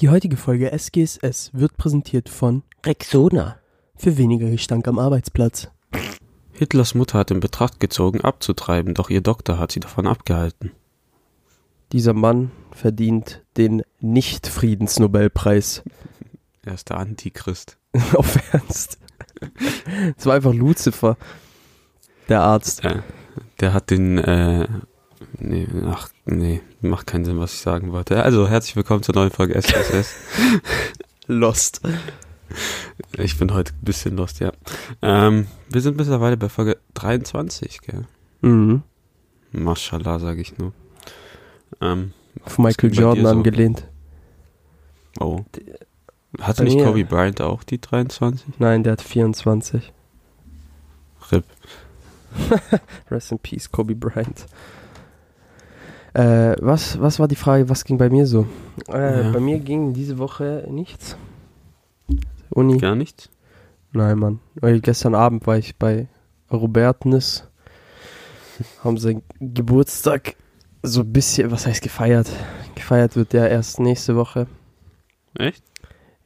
Die heutige Folge SGSS wird präsentiert von Rexona. für weniger Gestank am Arbeitsplatz. Hitlers Mutter hat in Betracht gezogen, abzutreiben, doch ihr Doktor hat sie davon abgehalten. Dieser Mann verdient den Nicht-Friedensnobelpreis. Er ist der Antichrist. Auf Ernst. Es war einfach Lucifer, der Arzt. Äh, der hat den, äh, nee, ach, nee, macht keinen Sinn, was ich sagen wollte. Also, herzlich willkommen zur neuen Folge SSS. Lost. Ich bin heute ein bisschen lost, ja. Ähm, wir sind mittlerweile bei Folge 23, gell? Mhm. Mashallah, sage ich nur. Ähm, Von Michael Jordan so? angelehnt. oh. Hatte nicht Kobe Bryant auch die 23? Nein, der hat 24. RIP. Rest in Peace, Kobe Bryant. Äh, was, was war die Frage, was ging bei mir so? Äh, Ja. Bei mir ging diese Woche nichts. Uni. Gar nichts? Nein, Mann. Weil gestern Abend war ich bei Robertnis. Haben seinen Geburtstag so ein bisschen, was heißt gefeiert? Gefeiert wird der erst nächste Woche. Echt?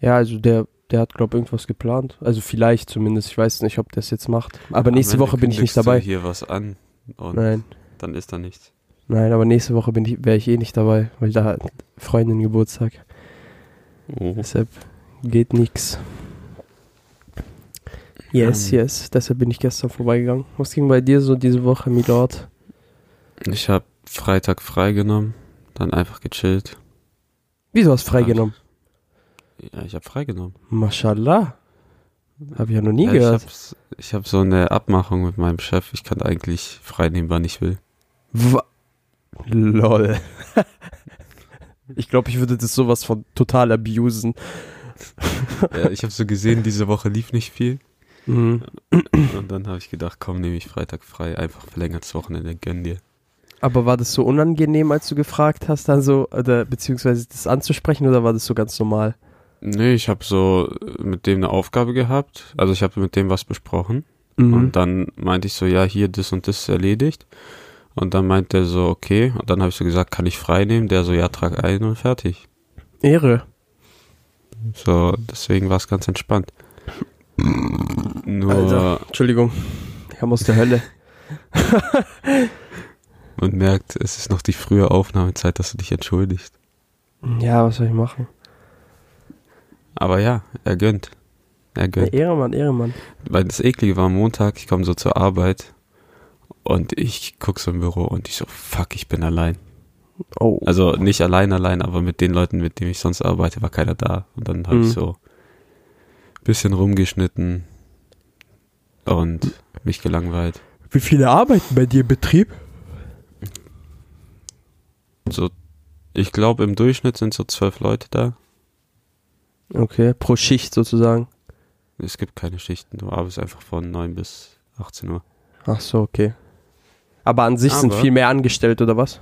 Ja, also der, der hat, glaube irgendwas geplant. Also vielleicht zumindest. Ich weiß nicht, ob der es jetzt macht. Aber nächste Woche bin ich nicht dabei. hier was an und Nein. dann ist da nichts. Nein, aber nächste Woche bin ich, wäre ich eh nicht dabei, weil da hat Freundin Geburtstag. Oh. Deshalb geht nix. Yes, Ähm. yes. Deshalb bin ich gestern vorbeigegangen. Was ging bei dir so diese Woche, Milord? Ich habe Freitag freigenommen, dann einfach gechillt. Wieso hast du freigenommen? Ja, ich habe freigenommen. Mashallah. Habe ich ja noch nie ja, gehört. Ich habe hab so eine Abmachung mit meinem Chef. Ich kann eigentlich freinehmen, wann ich will. Wa Lol. ich glaube, ich würde das sowas von total abusen. ja, ich habe so gesehen, diese Woche lief nicht viel. Mhm. Und dann habe ich gedacht, komm, nehme ich Freitag frei. Einfach verlängertes Wochenende, gönn dir. Aber war das so unangenehm, als du gefragt hast, also, oder beziehungsweise das anzusprechen, oder war das so ganz normal? Nee, ich habe so mit dem eine Aufgabe gehabt. Also ich habe mit dem was besprochen. Mhm. Und dann meinte ich so, ja, hier, das und das ist erledigt. Und dann meint er so, okay. Und dann habe ich so gesagt, kann ich frei nehmen? Der so, ja, trag ein und fertig. Ehre. So, deswegen war es ganz entspannt. Nur, Alter. Entschuldigung. Ich kam aus der Hölle. man merkt, es ist noch die frühe Aufnahmezeit, dass du dich entschuldigst. Ja, was soll ich machen? Aber ja, er gönnt. Er Ja, gönnt. Ehremann, Ehremann. Weil das Eklige war am Montag, ich komme so zur Arbeit und ich guck so im Büro und ich so, fuck, ich bin allein. Oh. Also nicht allein, allein, aber mit den Leuten, mit denen ich sonst arbeite, war keiner da. Und dann habe Mhm. ich so ein bisschen rumgeschnitten und mich gelangweilt. Wie viele arbeiten bei dir im Betrieb? So, ich glaube, im Durchschnitt sind so zwölf Leute da. Okay, pro Schicht sozusagen. Es gibt keine Schichten, du arbeitest einfach von 9 bis 18 Uhr. Ach so, okay. Aber an sich sind Aber- viel mehr angestellt, oder was?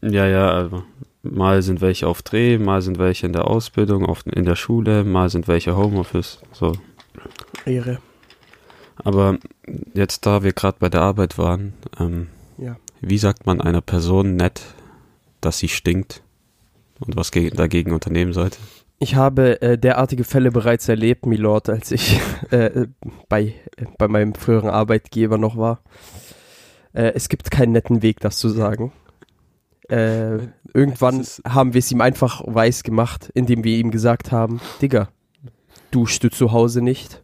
Ja, ja, also mal sind welche auf Dreh, mal sind welche in der Ausbildung, oft in der Schule, mal sind welche Homeoffice, so. Ehre. Aber jetzt, da wir gerade bei der Arbeit waren, ähm, Ja. wie sagt man einer Person nett, dass sie stinkt und was ge dagegen unternehmen sollte? Ich habe äh, derartige Fälle bereits erlebt, Milord, als ich äh, bei, äh, bei meinem früheren Arbeitgeber noch war. Äh, es gibt keinen netten Weg, das zu sagen. Äh, irgendwann haben wir es ihm einfach weiß gemacht, indem wir ihm gesagt haben, Digga, duschst du zu Hause nicht?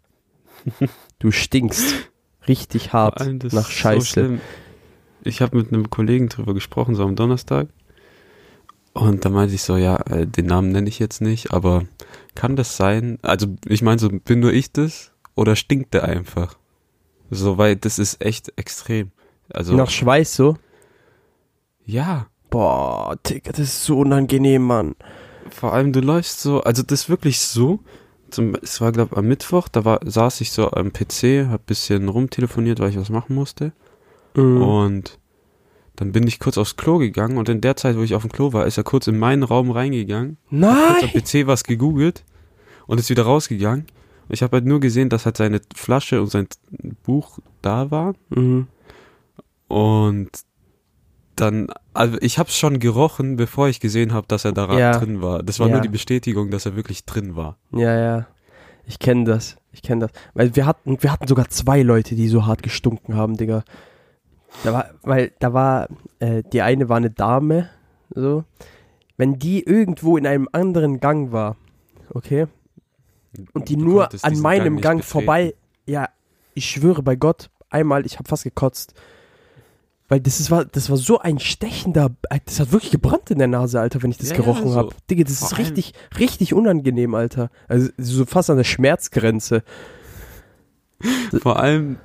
Du stinkst richtig hart allem, nach so Scheiße. schlimm. ich habe mit einem Kollegen drüber gesprochen, so am Donnerstag. Und da meinte ich so, ja, äh, den Namen nenne ich jetzt nicht, aber kann das sein? Also ich meine so, bin nur ich das oder stinkt der einfach? So, weil das ist echt extrem. Also nach Schweiß so. ja, Boah, Digga, das ist so unangenehm, Mann. vor allem du läufst so, also das ist wirklich so. Zum, es war glaube am Mittwoch, da war, saß ich so am PC, hab bisschen rumtelefoniert, weil ich was machen musste. Mhm. Und dann bin ich kurz aufs Klo gegangen und in der Zeit, wo ich auf dem Klo war, ist er kurz in meinen Raum reingegangen, kurz Nein! am PC was gegoogelt und ist wieder rausgegangen. Ich habe halt nur gesehen, dass halt seine Flasche und sein Buch da waren Mhm. Und dann, also ich habe es schon gerochen, bevor ich gesehen habe, dass er da Ja. drin war. Das war Ja. nur die Bestätigung, dass er wirklich drin war. Ja, ja. Ich kenne das. Ich kenne das. Weil wir hatten, wir hatten sogar zwei Leute, die so hart gestunken haben, Digga. Da war, weil da war, äh, die eine war eine Dame, so. Wenn die irgendwo in einem anderen Gang war, okay, und die Du nur an meinem Gang betreten. vorbei, ja, ich schwöre bei Gott, einmal, ich habe fast gekotzt. Weil das ist, war, das war so ein stechender, das hat wirklich gebrannt in der Nase, Alter, wenn ich das Ja, gerochen so. habe. Digga, das ist richtig, richtig unangenehm, Alter. Also so fast an der Schmerzgrenze. Vor allem,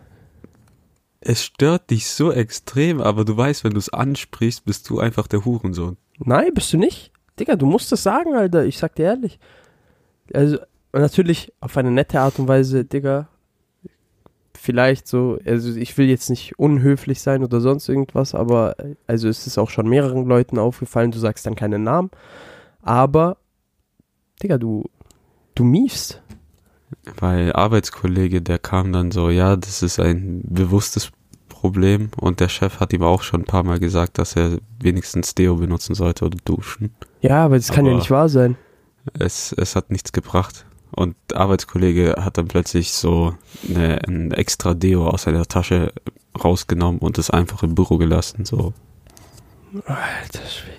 es stört dich so extrem, aber du weißt, wenn du es ansprichst, bist du einfach der Hurensohn. Nein, bist du nicht? Digga, du musst das sagen, Alter. Ich sag dir ehrlich. Also, natürlich auf eine nette Art und Weise, Digga. Vielleicht so, also ich will jetzt nicht unhöflich sein oder sonst irgendwas, aber also es ist auch schon mehreren Leuten aufgefallen, du sagst dann keinen Namen. Aber, Digga, du, du miefst. Weil Arbeitskollege, der kam dann so, ja, das ist ein bewusstes Problem und der Chef hat ihm auch schon ein paar Mal gesagt, dass er wenigstens Deo benutzen sollte oder duschen. Ja, aber das kann ja Aber- nicht wahr sein. Es, es hat nichts gebracht. Und der Arbeitskollege hat dann plötzlich so eine, ein extra Deo aus seiner Tasche rausgenommen und es einfach im Büro gelassen. So, Alter Schwede.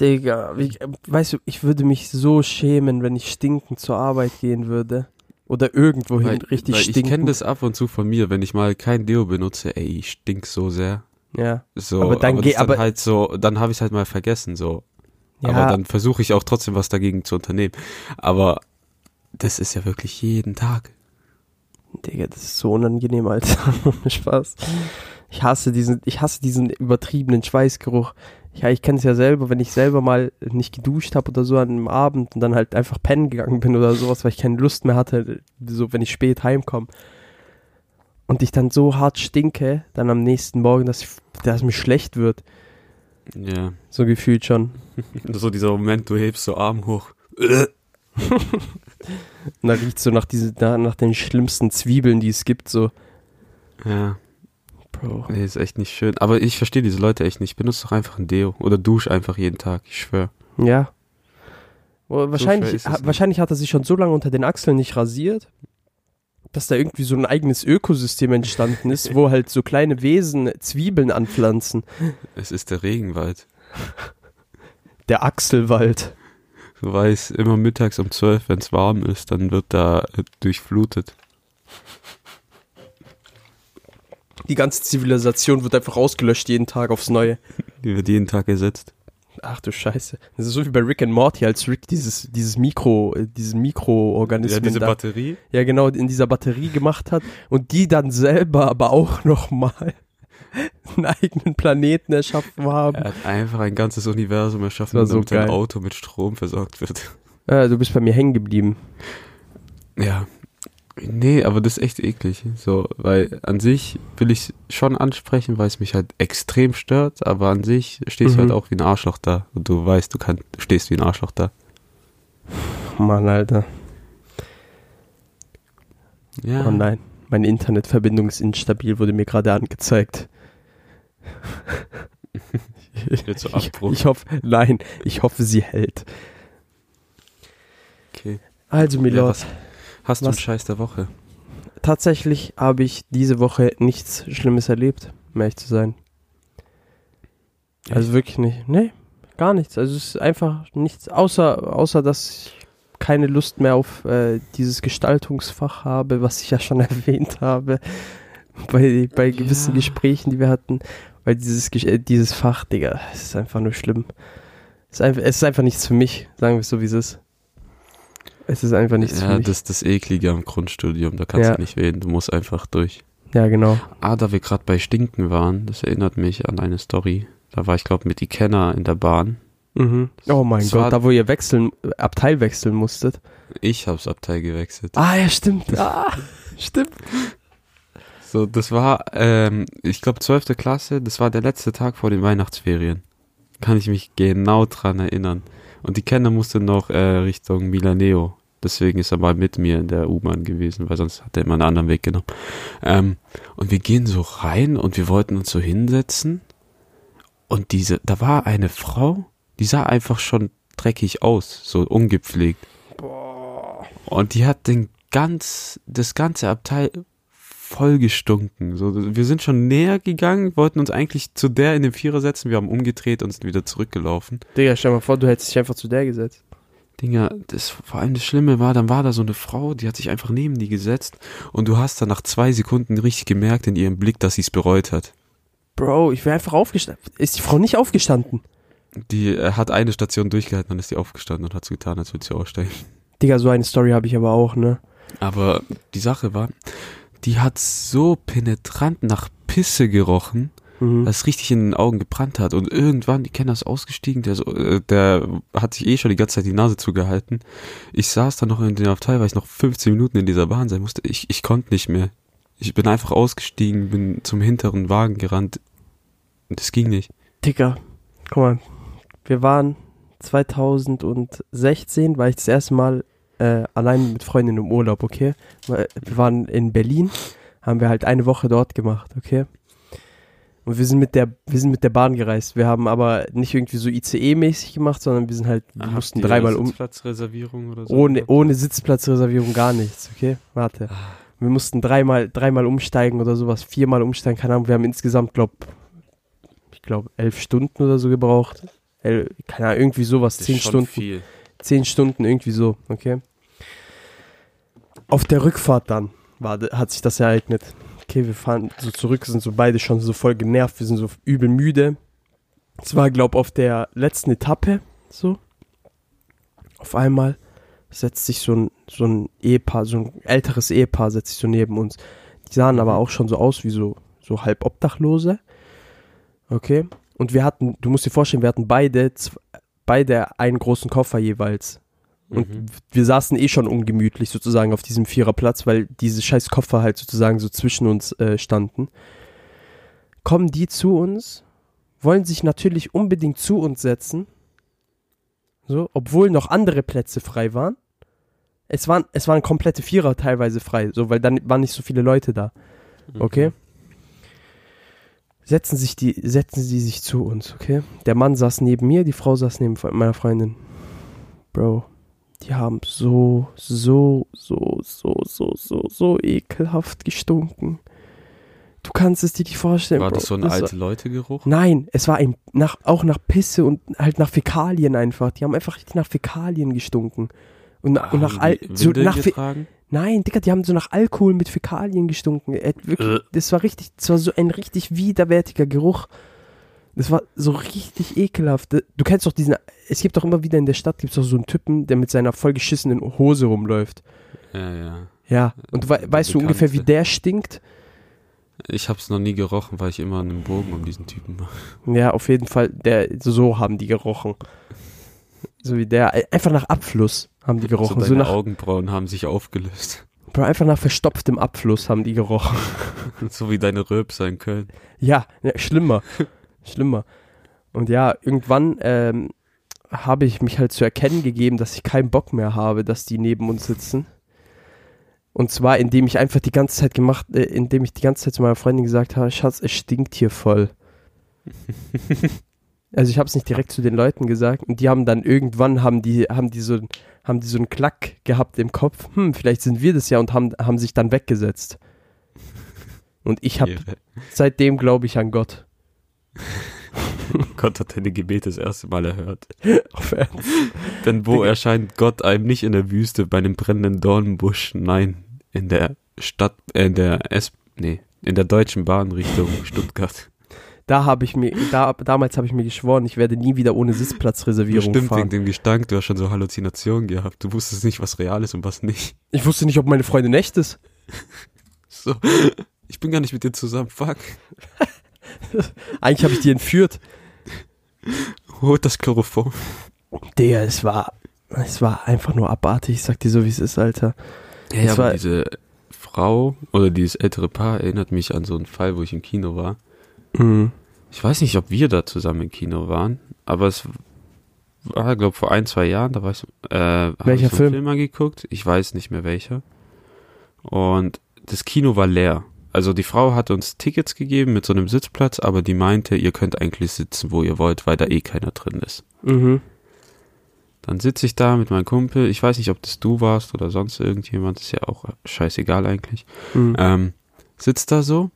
Digga, wie, weißt du, ich würde mich so schämen, wenn ich stinkend zur Arbeit gehen würde. Oder irgendwohin weil, richtig weil ich stinkend. kenne das ab und zu von mir, wenn ich mal kein Deo benutze, ey, ich stink so sehr. Ja. So, Aber dann geh- dann halt so, dann habe ich es halt mal vergessen, so. Ja, Aber dann versuche ich auch trotzdem was dagegen zu unternehmen. Aber das ist ja wirklich jeden Tag. Digga, das ist so unangenehm, Alter. Spaß. Ich hasse diesen, ich hasse diesen übertriebenen Schweißgeruch. Ja, ich kenne es ja selber, wenn ich selber mal nicht geduscht habe oder so an einem Abend und dann halt einfach pennen gegangen bin oder sowas, weil ich keine Lust mehr hatte, so wenn ich spät heimkomme. Und ich dann so hart stinke, dann am nächsten Morgen, dass, ich, dass mir schlecht wird. Ja. So gefühlt schon. So dieser Moment, du hebst so Arm hoch. Und dann riecht so nach, diesen, nach, nach den schlimmsten Zwiebeln, die es gibt, so. Ja. Bro. Nee, ist echt nicht schön. Aber ich verstehe diese Leute echt nicht. Benutze doch einfach ein Deo. Oder dusch einfach jeden Tag. Ich schwöre. Ja. Wahrscheinlich, nicht. wahrscheinlich hat er sich schon so lange unter den Achseln nicht rasiert, dass da irgendwie so ein eigenes Ökosystem entstanden ist, wo halt so kleine Wesen Zwiebeln anpflanzen. Es ist der Regenwald. Der Achselwald. Du weißt, immer mittags um 12, wenn es warm ist, dann wird da äh, durchflutet. Die ganze Zivilisation wird einfach ausgelöscht jeden Tag aufs Neue. Die wird jeden Tag ersetzt. Ach du Scheiße. Das ist so wie bei Rick and Morty, als Rick dieses, dieses Mikro, äh, diesen Mikroorganismen da, Batterie. ja genau, in dieser Batterie gemacht hat und die dann selber aber auch nochmal einen eigenen Planeten erschaffen haben. Er hat einfach ein ganzes Universum erschaffen, war so damit sein geil. Auto mit Strom versorgt wird. Äh, du bist bei mir hängen geblieben. Ja. Nee, aber das ist echt eklig. So, weil an sich will ich schon ansprechen, weil es mich halt extrem stört, aber an sich stehst Mhm. du halt auch wie ein Arschloch da. Und du weißt, du kann, du stehst wie ein Arschloch da. Mann, Alter. Ja. Oh nein, meine Internetverbindung ist instabil, wurde mir gerade angezeigt. Jetzt so ich, Abbruch. ich hoffe, nein, ich hoffe, sie hält. Okay. Also, Ja, Milord, was, hast du einen Scheiß der Woche? tatsächlich habe ich diese Woche nichts Schlimmes erlebt, um ehrlich zu sein. Also wirklich nicht. Nee, gar nichts. Also es ist einfach nichts, außer, außer dass ich keine Lust mehr auf äh, dieses Gestaltungsfach habe, was ich ja schon erwähnt habe bei, bei gewissen Ja. Gesprächen, die wir hatten. Weil dieses, äh, dieses Fach, Digga, es ist einfach nur schlimm. Es ist einfach, es ist einfach nichts für mich, sagen wir es so, wie es ist. Es ist einfach nichts ja, für mich. das ist das Eklige am Grundstudium, da kannst Ja. du nicht wählen, du musst einfach durch. ja, genau. Ah, da wir gerade bei Stinken waren, das erinnert mich an eine Story. Da war ich, glaube mit Ikenna in der Bahn. Mhm. Oh mein Das Gott, da wo ihr wechseln, Abteil wechseln musstet. Ich hab's Abteil gewechselt. Ah, ja, stimmt. Ah, stimmt. So, das war, ähm, ich glaube, 12. Klasse, das war der letzte Tag vor den Weihnachtsferien. Kann ich mich genau dran erinnern. Und die Kenner musste noch äh, Richtung Milaneo. Deswegen ist er mal mit mir in der U-Bahn gewesen, weil sonst hat er immer einen anderen Weg genommen. Ähm, und wir gehen so rein und wir wollten uns so hinsetzen. Und diese, da war eine Frau, die sah einfach schon dreckig aus, so ungepflegt. Boah. Und die hat den ganz, das ganze Abteil voll gestunken. So, wir sind schon näher gegangen, wollten uns eigentlich zu der in den Vierer setzen, wir haben umgedreht und sind wieder zurückgelaufen. Digga, stell mal vor, du hättest dich einfach zu der gesetzt. Dinger, das vor allem das Schlimme war, dann war da so eine Frau, die hat sich einfach neben die gesetzt und du hast dann nach zwei Sekunden richtig gemerkt in ihrem Blick, dass sie es bereut hat. Bro, ich wäre einfach aufgestanden. Ist die Frau nicht aufgestanden? Die äh, hat eine Station durchgehalten, dann ist sie aufgestanden und hat so getan, als würde sie aussteigen. Digga, so eine Story habe ich aber auch, ne? Aber die Sache war, die hat so penetrant nach Pisse gerochen, Mhm. dass es richtig in den Augen gebrannt hat. Und irgendwann, die Kenner ist ausgestiegen, der, äh, der hat sich eh schon die ganze Zeit die Nase zugehalten. Ich saß dann noch in dem Abteil, weil ich noch 15 Minuten in dieser Bahn sein musste. Ich, ich konnte nicht mehr. Ich bin einfach ausgestiegen, bin zum hinteren Wagen gerannt. Das ging nicht. Digga, guck mal. Wir waren 2016, war ich das erste Mal äh, allein mit Freundin im Urlaub, okay? Weil Wir waren in Berlin, haben wir halt eine Woche dort gemacht, okay? Und wir sind mit der, wir sind mit der Bahn gereist. Wir haben aber nicht irgendwie so ICE-mäßig gemacht, sondern wir sind halt, wir mussten dreimal um, Sitzplatzreservierung oder so. ohne, ohne Sitzplatzreservierung gar nichts, okay? Warte. Ah. Wir mussten dreimal, dreimal umsteigen oder sowas, viermal umsteigen, keine Ahnung. Wir haben insgesamt, glaub, ich glaube, elf Stunden oder so gebraucht. El, keine Ahnung, irgendwie sowas, zehn Stunden, Viel. Zehn Stunden, irgendwie so, okay? Auf der Rückfahrt dann war, hat sich das ereignet. Okay, wir fahren so zurück, sind so beide schon so voll genervt, wir sind so übel müde. Es war, glaub, auf der letzten Etappe, so. Auf einmal setzt sich so ein, so ein Ehepaar, so ein älteres Ehepaar setzt sich so neben uns. Die sahen aber auch schon so aus wie so, so halb Obdachlose. Okay. Und wir hatten, du musst dir vorstellen, wir hatten beide, beide einen großen Koffer jeweils. Und Mhm. wir saßen eh schon ungemütlich sozusagen auf diesem Viererplatz, weil diese scheiß Koffer halt sozusagen so zwischen uns äh, standen. Kommen die zu uns, wollen sich natürlich unbedingt zu uns setzen, so, obwohl noch andere Plätze frei waren. Es waren, es waren komplette Vierer teilweise frei, so, weil dann waren nicht so viele Leute da. Okay? Setzen sich die, setzen sie sich zu uns, okay? Der Mann saß neben mir, die Frau saß neben meiner Freundin. Bro, die haben so, so, so, so, so, so, so ekelhaft gestunken. Du kannst es dir nicht vorstellen. War Bro. das so ein war- alte Leute-Geruch? Nein, es war ein, nach, auch nach Pisse und halt nach Fäkalien einfach. Die haben einfach nach Fäkalien gestunken. Und, und nach, Haben Al so nach? Nein, Digga, die haben so nach Alkohol mit Fäkalien gestunken. Äh, wirklich, Äh. das war richtig, das war so ein richtig widerwärtiger Geruch. Das war so richtig ekelhaft. Du kennst doch diesen, es gibt doch immer wieder in der Stadt, gibt es doch so einen Typen, der mit seiner vollgeschissenen Hose rumläuft. Ja, ja. Ja, und Der weißt du ungefähr, wie der stinkt? Ich hab's noch nie gerochen, weil ich immer einen Bogen um diesen Typen mache. Ja, auf jeden Fall, der, so haben die gerochen. So wie der, äh, einfach nach Abfluss haben die gerochen. So So, nach, Augenbrauen haben sich aufgelöst. Bro, einfach nach verstopftem Abfluss haben die gerochen. so wie deine Röpser in Köln. Ja, ja schlimmer. schlimmer. Und ja, irgendwann ähm, habe ich mich halt zu erkennen gegeben, dass ich keinen Bock mehr habe, dass die neben uns sitzen. Und zwar, indem ich einfach die ganze Zeit gemacht, äh, indem ich die ganze Zeit zu meiner Freundin gesagt habe, Schatz, es stinkt hier voll. also ich habe es nicht direkt zu den Leuten gesagt und die haben dann irgendwann haben die haben die so haben die so einen Klack gehabt im Kopf. Hm, vielleicht sind wir das ja und haben haben sich dann weggesetzt. Und ich habe seitdem glaube ich an Gott. Gott hat deine Gebete das erste Mal erhört. Auf Ernst. Denn wo erscheint Gott einem nicht in der Wüste bei einem brennenden Dornenbusch? Nein, in der Stadt, äh, in der S, nee, in der Deutschen Bahn Richtung Stuttgart. Da habe ich mir, da, damals habe ich mir geschworen, ich werde nie wieder ohne Sitzplatzreservierung Bestimmt wegen fahren. dem Gestank, du hast schon so Halluzinationen gehabt. Du wusstest nicht, was real ist und was nicht. Ich wusste nicht, ob meine Freundin echt ist. So, ich bin gar nicht mit dir zusammen, fuck. Eigentlich habe ich die entführt. Holt das Chloroform. Digga, es war, es war einfach nur abartig. Ich sag dir so, wie es ist, Alter. Ja, Das aber diese Frau oder dieses ältere Paar erinnert mich an so einen Fall, wo ich im Kino war. Mhm. Ich weiß nicht, ob wir da zusammen im Kino waren, aber es war, glaube vor ein, zwei Jahren, da war ich, äh, Welcher ich so Film? einen Film angeguckt. Ich weiß nicht mehr welcher. Und das Kino war leer. also die Frau hat uns Tickets gegeben mit so einem Sitzplatz, aber die meinte, ihr könnt eigentlich sitzen, wo ihr wollt, weil da eh keiner drin ist. Mhm. Dann sitze ich da mit meinem Kumpel. Ich weiß nicht, ob das du warst oder sonst irgendjemand. Ist ja auch scheißegal eigentlich. Mhm. Ähm, sitzt da so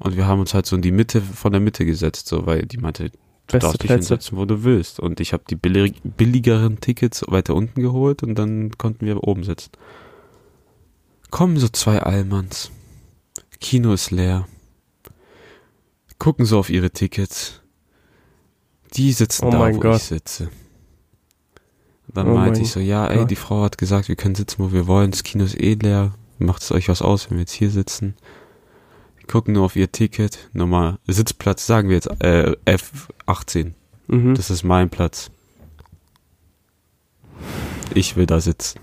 und wir haben uns halt so in die Mitte von der Mitte gesetzt, so weil die meinte, du Beste darfst dich Plätze. hinsetzen, wo du willst. Und ich habe die billig, billigeren Tickets weiter unten geholt und dann konnten wir oben sitzen. Kommen so zwei Allmanns. Kino ist leer. Gucken so auf ihre Tickets. Die sitzen Oh da, wo Gott. ich sitze. Dann Oh meinte mein ich so, ja, ey, Gott. die Frau hat gesagt, wir können sitzen, wo wir wollen. Das Kino ist eh leer. Macht es euch was aus, wenn wir jetzt hier sitzen? Gucken nur auf ihr Ticket. Nummer, Sitzplatz, sagen wir jetzt, äh, F18. Mhm. Das ist mein Platz. Ich will da sitzen.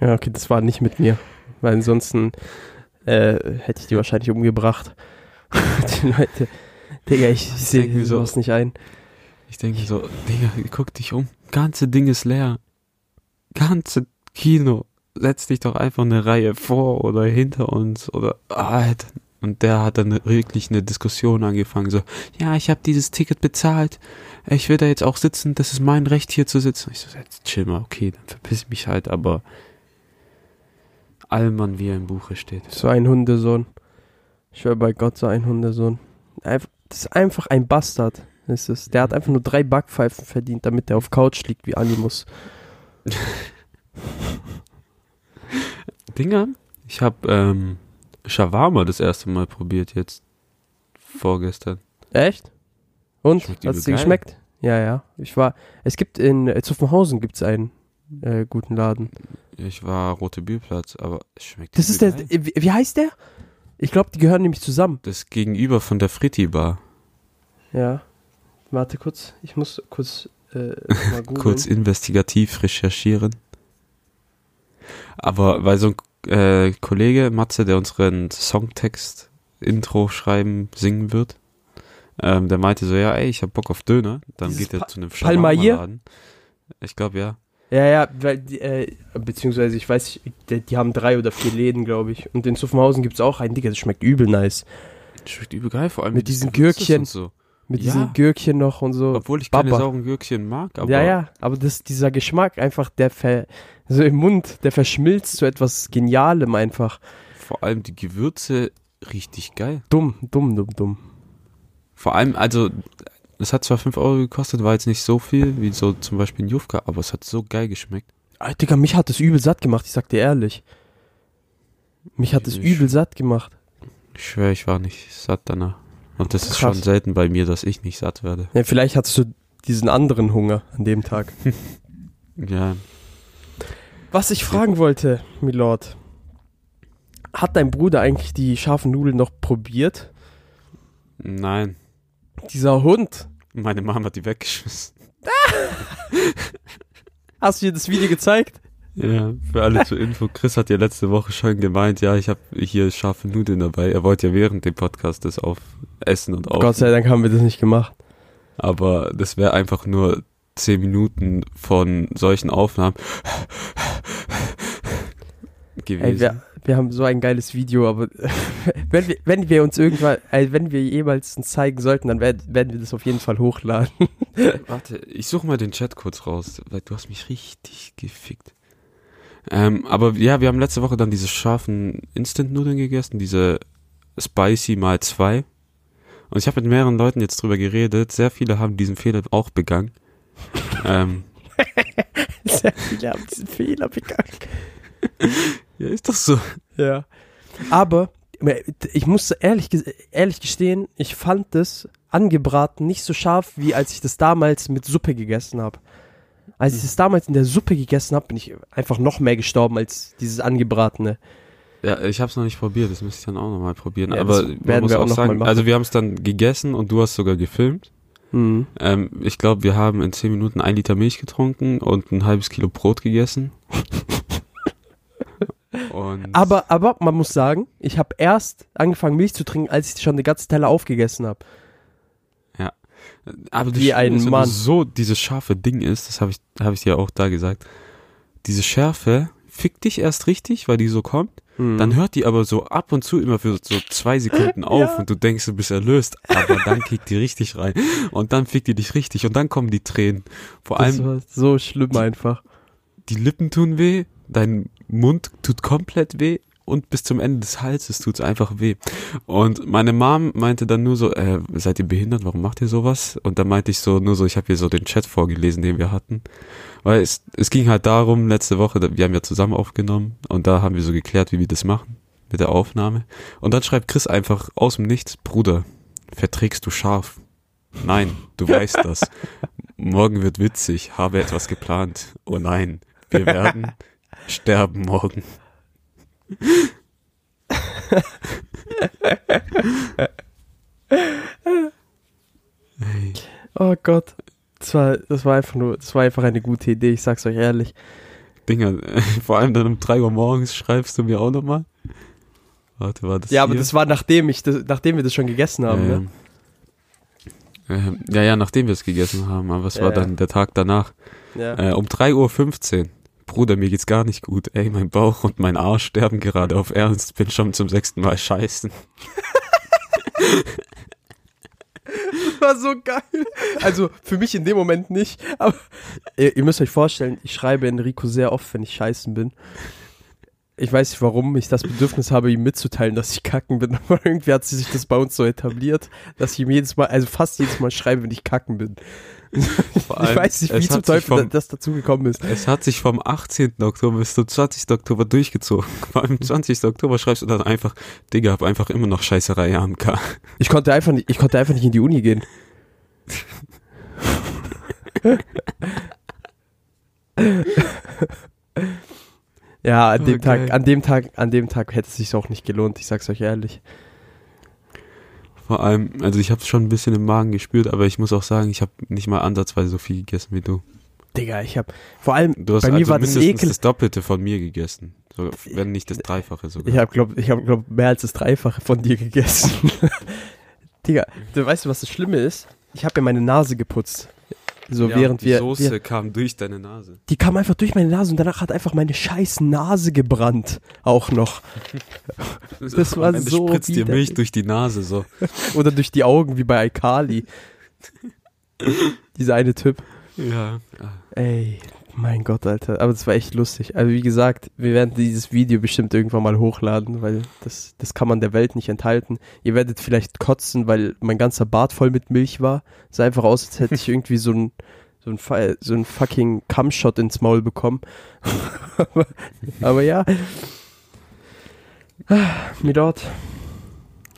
Ja, okay, das war nicht mit mir. Weil ansonsten äh, hätte ich die wahrscheinlich umgebracht. die Leute. Digga, ich, ich sehe mir so- sowas nicht ein. Ich denke so, Digga, guck dich um. Ganze Ding ist leer. Ganze Kino. Setz dich doch einfach eine Reihe vor oder hinter uns oder Alter. Und der hat dann wirklich eine Diskussion angefangen. So, ja, ich habe dieses Ticket bezahlt. Ich will da jetzt auch sitzen. Das ist mein Recht, hier zu sitzen. Ich so, jetzt chill mal, okay, dann verpiss ich mich halt, aber Allmann, wie er im Buche steht. So ein Hundesohn. Ich schwör bei Gott, so ein Hundesohn. Einf- Das ist einfach ein Bastard. Ist es. Der hat einfach nur drei Backpfeifen verdient, damit er auf Couch liegt wie Animus. Dinger, ich habe ähm, Shawarma das erste Mal probiert jetzt. Vorgestern. Echt? Und? Hat es dir geschmeckt? Ja, ja. Ich war. Es gibt in äh, Zuffenhausen gibt's einen äh, guten Laden. Ich war Rote Bierplatz, aber es schmeckt Das ist der. geil. äh, Wie, wie heißt der? Ich glaube, die gehören nämlich zusammen. Das Gegenüber von der Fritti Bar. Ja. Warte kurz. Ich muss kurz äh, mal googeln. Kurz investigativ recherchieren. Aber weil so ein äh, Kollege, Matze, der unseren Songtext Intro schreiben, singen wird, ähm, der meinte so, ja, ey, ich hab Bock auf Döner. Dann Dieses geht er Pa- zu einem? Shawarma-Laden. Ich glaube, ja. Ja, ja, weil äh, beziehungsweise ich weiß, die, die haben drei oder vier Läden, glaube ich. Und in Zuffenhausen gibt's auch einen, Digga, das schmeckt übel nice. Schmeckt übel geil, vor allem Mit das diesen Gürkchen. So. Mit Ja. diesen Gürkchen noch und so. Obwohl ich keine Baba. sauren Gürkchen mag, aber ja, ja, aber das, dieser Geschmack einfach, der ver, so im Mund, der verschmilzt zu etwas Genialem einfach. vor allem die Gewürze richtig geil. Dumm, dumm, dumm, dumm. Vor allem, also, es hat zwar 5 Euro gekostet, war jetzt nicht so viel wie so zum Beispiel ein Jufka, aber es hat so geil geschmeckt. Ah, Digga, mich hat das übel satt gemacht, ich sag dir ehrlich. Mich hat das Ich- übel satt gemacht. Ich schwöre, ich war nicht satt danach. Und das ist Krass. schon selten bei mir, dass ich nicht satt werde. Ja, vielleicht hattest du diesen anderen Hunger an dem Tag. Ja, Was ich fragen wollte, Milord. Hat dein Bruder eigentlich die scharfen Nudeln noch probiert? nein. Dieser Hund. Meine Mama hat die weggeschmissen. Hast du dir das Video gezeigt? Ja, für alle zur Info. Chris hat ja letzte Woche schon gemeint, ja, ich habe hier scharfe Nudeln dabei. Er wollte ja während dem Podcast das auf essen und auf. Gott sei Dank haben wir das nicht gemacht. Aber das wäre einfach nur 10 Minuten von solchen Aufnahmen gewesen. Ey, wir, wir haben so ein geiles Video, aber wenn wir, wenn wir uns irgendwann, äh, wenn wir jemals uns zeigen sollten, dann werd, werden wir das auf jeden Fall hochladen. Warte, ich suche mal den Chat kurz raus, weil du hast mich richtig gefickt. Ähm, aber ja, wir haben letzte Woche dann diese scharfen Instant-Nudeln gegessen, diese Spicy mal zwei. Und ich habe mit mehreren Leuten jetzt drüber geredet. Sehr viele haben diesen Fehler auch begangen. ähm, Sehr viele haben diesen Fehler begangen. ja, ist doch so. Ja. Aber ich muss ehrlich, ehrlich gestehen, ich fand das angebraten nicht so scharf, wie als ich das damals mit Suppe gegessen habe. Als ich das damals in der Suppe gegessen habe, bin ich einfach noch mehr gestorben als dieses angebratene. Ja, ich habe es noch nicht probiert, das müsste ich dann auch nochmal probieren. Ja, Aber man werden muss wir auch auch sagen, also wir haben es dann gegessen und du hast sogar gefilmt. Mhm. Ähm, ich glaube, wir haben in 10 Minuten ein Liter Milch getrunken und ein halbes Kilo Brot gegessen. Aber, aber man muss sagen, ich habe erst angefangen Milch zu trinken, als ich schon den ganzen Teller aufgegessen habe. Aber wie ein ist, Mann. so dieses scharfe Ding ist, das habe ich, habe ich dir auch da gesagt. Diese Schärfe fickt dich erst richtig, weil die so kommt. Hm. Dann hört die aber so ab und zu immer für so zwei Sekunden auf Ja. und du denkst, du bist erlöst, aber dann kickt die richtig rein und dann fickt die dich richtig und dann kommen die Tränen. Vor das allem so schlimm einfach. die Lippen tun weh, dein Mund tut komplett weh und bis zum Ende des Halses tut's einfach weh. Und meine Mom meinte dann nur so, äh, seid ihr behindert, warum macht ihr sowas? Und dann meinte ich so, nur so, ich habe hier so den Chat vorgelesen, den wir hatten. Weil es, es ging halt darum, letzte Woche, wir haben ja zusammen aufgenommen und da haben wir so geklärt, wie wir das machen mit der Aufnahme. Und dann schreibt Chris einfach aus dem Nichts, Bruder, verträgst du scharf? Nein, du weißt das. Morgen wird witzig, habe etwas geplant. Oh nein, wir werden sterben morgen. Hey, Oh Gott. Das war, das war einfach nur, das war einfach eine gute Idee, ich sag's euch ehrlich. Dinger, vor allem dann um drei Uhr morgens schreibst du mir auch nochmal. Warte, war das Ja, aber hier? das war nachdem ich, das, nachdem wir das schon gegessen haben, ne? Ähm, ähm, ja, ja, nachdem wir es gegessen haben, aber es Ja, war dann der Tag danach. Ja. Äh, um 3.15 Uhr. Bruder, mir geht's gar nicht gut. Ey, mein Bauch und mein Arsch sterben gerade auf Ernst. Bin schon zum sechsten Mal scheißen. war so geil. Also für mich in dem Moment nicht, aber ihr, ihr müsst euch vorstellen, ich schreibe Enrico sehr oft, wenn ich scheißen bin. Ich weiß nicht, warum ich das Bedürfnis habe, ihm mitzuteilen, dass ich kacken bin, aber irgendwie hat sich das bei uns so etabliert, dass ich ihm jedes Mal, also fast jedes Mal schreibe, wenn ich kacken bin. Vor ich allem, weiß nicht, wie zum Teufel vom- da- das dazu gekommen ist. Es hat sich vom 18. Oktober bis zum 20. Oktober durchgezogen. Vor allem 20. Oktober schreibst du dann einfach, Digga, hab einfach immer noch Scheißerei AMK. Ich konnte einfach nicht, ich konnte einfach nicht in die Uni gehen. ja, an dem geil. Tag, an dem Tag, an dem Tag hätte es sich auch nicht gelohnt, ich sag's euch ehrlich. Vor allem, also ich habe schon ein bisschen im Magen gespürt, aber ich muss auch sagen, ich habe nicht mal ansatzweise so viel gegessen wie du. Digga, ich hab, vor allem, Du hast bei mir also war das Ekel. das Doppelte von mir gegessen. So, wenn nicht das Dreifache sogar. Ich hab, glaub, ich hab, glaub, mehr als das Dreifache von dir gegessen. Digga, du weißt du, was das Schlimme ist? Ich habe mir meine Nase geputzt. So Ja, während die wir, Soße wir, kam durch deine Nase. die kam einfach durch meine Nase und danach hat einfach meine scheiß Nase gebrannt. Auch noch. Das war Ende so spritzt dir. Milch durch die Nase so. Oder durch die Augen wie bei Alkali. Dieser eine Typ. Ja. Ey, mein Gott, Alter. Aber das war echt lustig. Also wie gesagt, wir werden dieses Video bestimmt irgendwann mal hochladen, weil das, das kann man der Welt nicht enthalten. Ihr werdet vielleicht kotzen, weil mein ganzer Bart voll mit Milch war. Es sah einfach aus, als hätte ich irgendwie so ein so ein, so ein fucking Cum-Shot ins Maul bekommen. aber, aber ja. Ah, Mir dort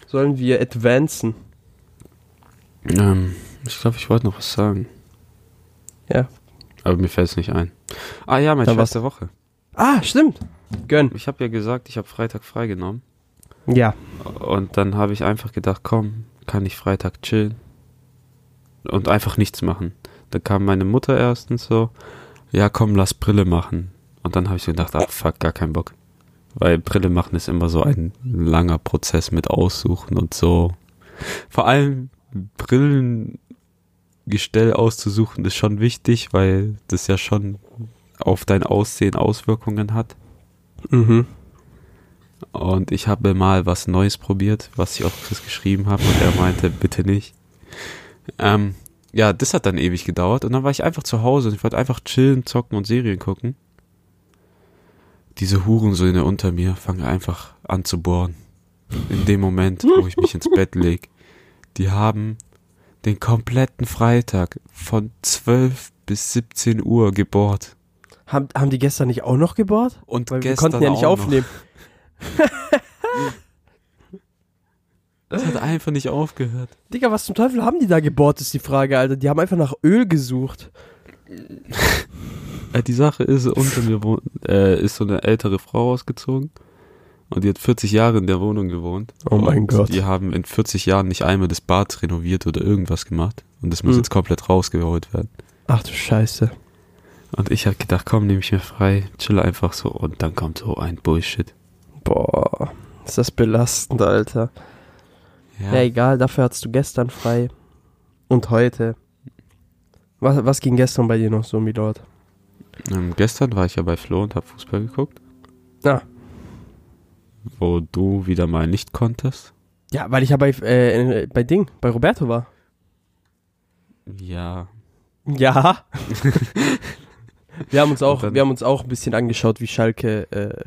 sollen wir advancen. Ähm, ich glaube, ich wollte noch was sagen. Ja. Aber mir fällt es nicht ein. Ah ja, mein Dann Scheiß der Woche. Ah, stimmt. Gönn. Ich habe ja gesagt, ich habe Freitag freigenommen. Ja. Und dann habe ich einfach gedacht, komm, kann ich Freitag chillen und einfach nichts machen. Da kam meine Mutter erstens so, ja komm, lass Brille machen. Und dann habe ich so gedacht, ah fuck, gar keinen Bock. Weil Brille machen ist immer so ein langer Prozess mit Aussuchen und so. Vor allem Brillengestell auszusuchen ist schon wichtig, weil das ja schon auf dein Aussehen Auswirkungen hat. Mhm. Und ich habe mal was Neues probiert, was ich auch Chris geschrieben habe und er meinte, bitte nicht. Ähm, ja, das hat dann ewig gedauert und dann war ich einfach zu Hause und ich wollte einfach chillen, zocken und Serien gucken. Diese Hurensöhne unter mir fangen einfach an zu bohren. In dem Moment, wo ich mich ins Bett leg. Die haben den kompletten Freitag von 12 bis 17 Uhr gebohrt. Haben, haben die gestern nicht auch noch gebohrt? Und Weil wir gestern konnten ja nicht aufnehmen. Das hat einfach nicht aufgehört. Digga, was zum Teufel haben die da gebohrt, ist die Frage, Alter. Die haben einfach nach Öl gesucht. Äh, Die Sache ist, unter mir wohnt, äh, ist so eine ältere Frau ausgezogen und die hat 40 Jahre in der Wohnung gewohnt. Oh mein und Gott. Die haben in 40 Jahren nicht einmal das Bad renoviert oder irgendwas gemacht und das muss Hm. jetzt komplett rausgeholt werden. Ach du Scheiße. Und ich habe gedacht, komm, nehme ich mir frei, chill einfach so und dann kommt so ein Bullshit. Boah, ist das belastend, Alter. Ja, egal, dafür hattest du gestern frei. Und heute. Was, was ging gestern bei dir noch so, Milord? Ähm, gestern war ich ja bei Flo und habe Fußball geguckt. Ah. Wo du wieder mal nicht konntest. Ja, weil ich ja bei, äh, bei Ding, bei Roberto war. Ja. Ja. wir haben uns auch, wir haben uns auch ein bisschen angeschaut, wie Schalke, äh,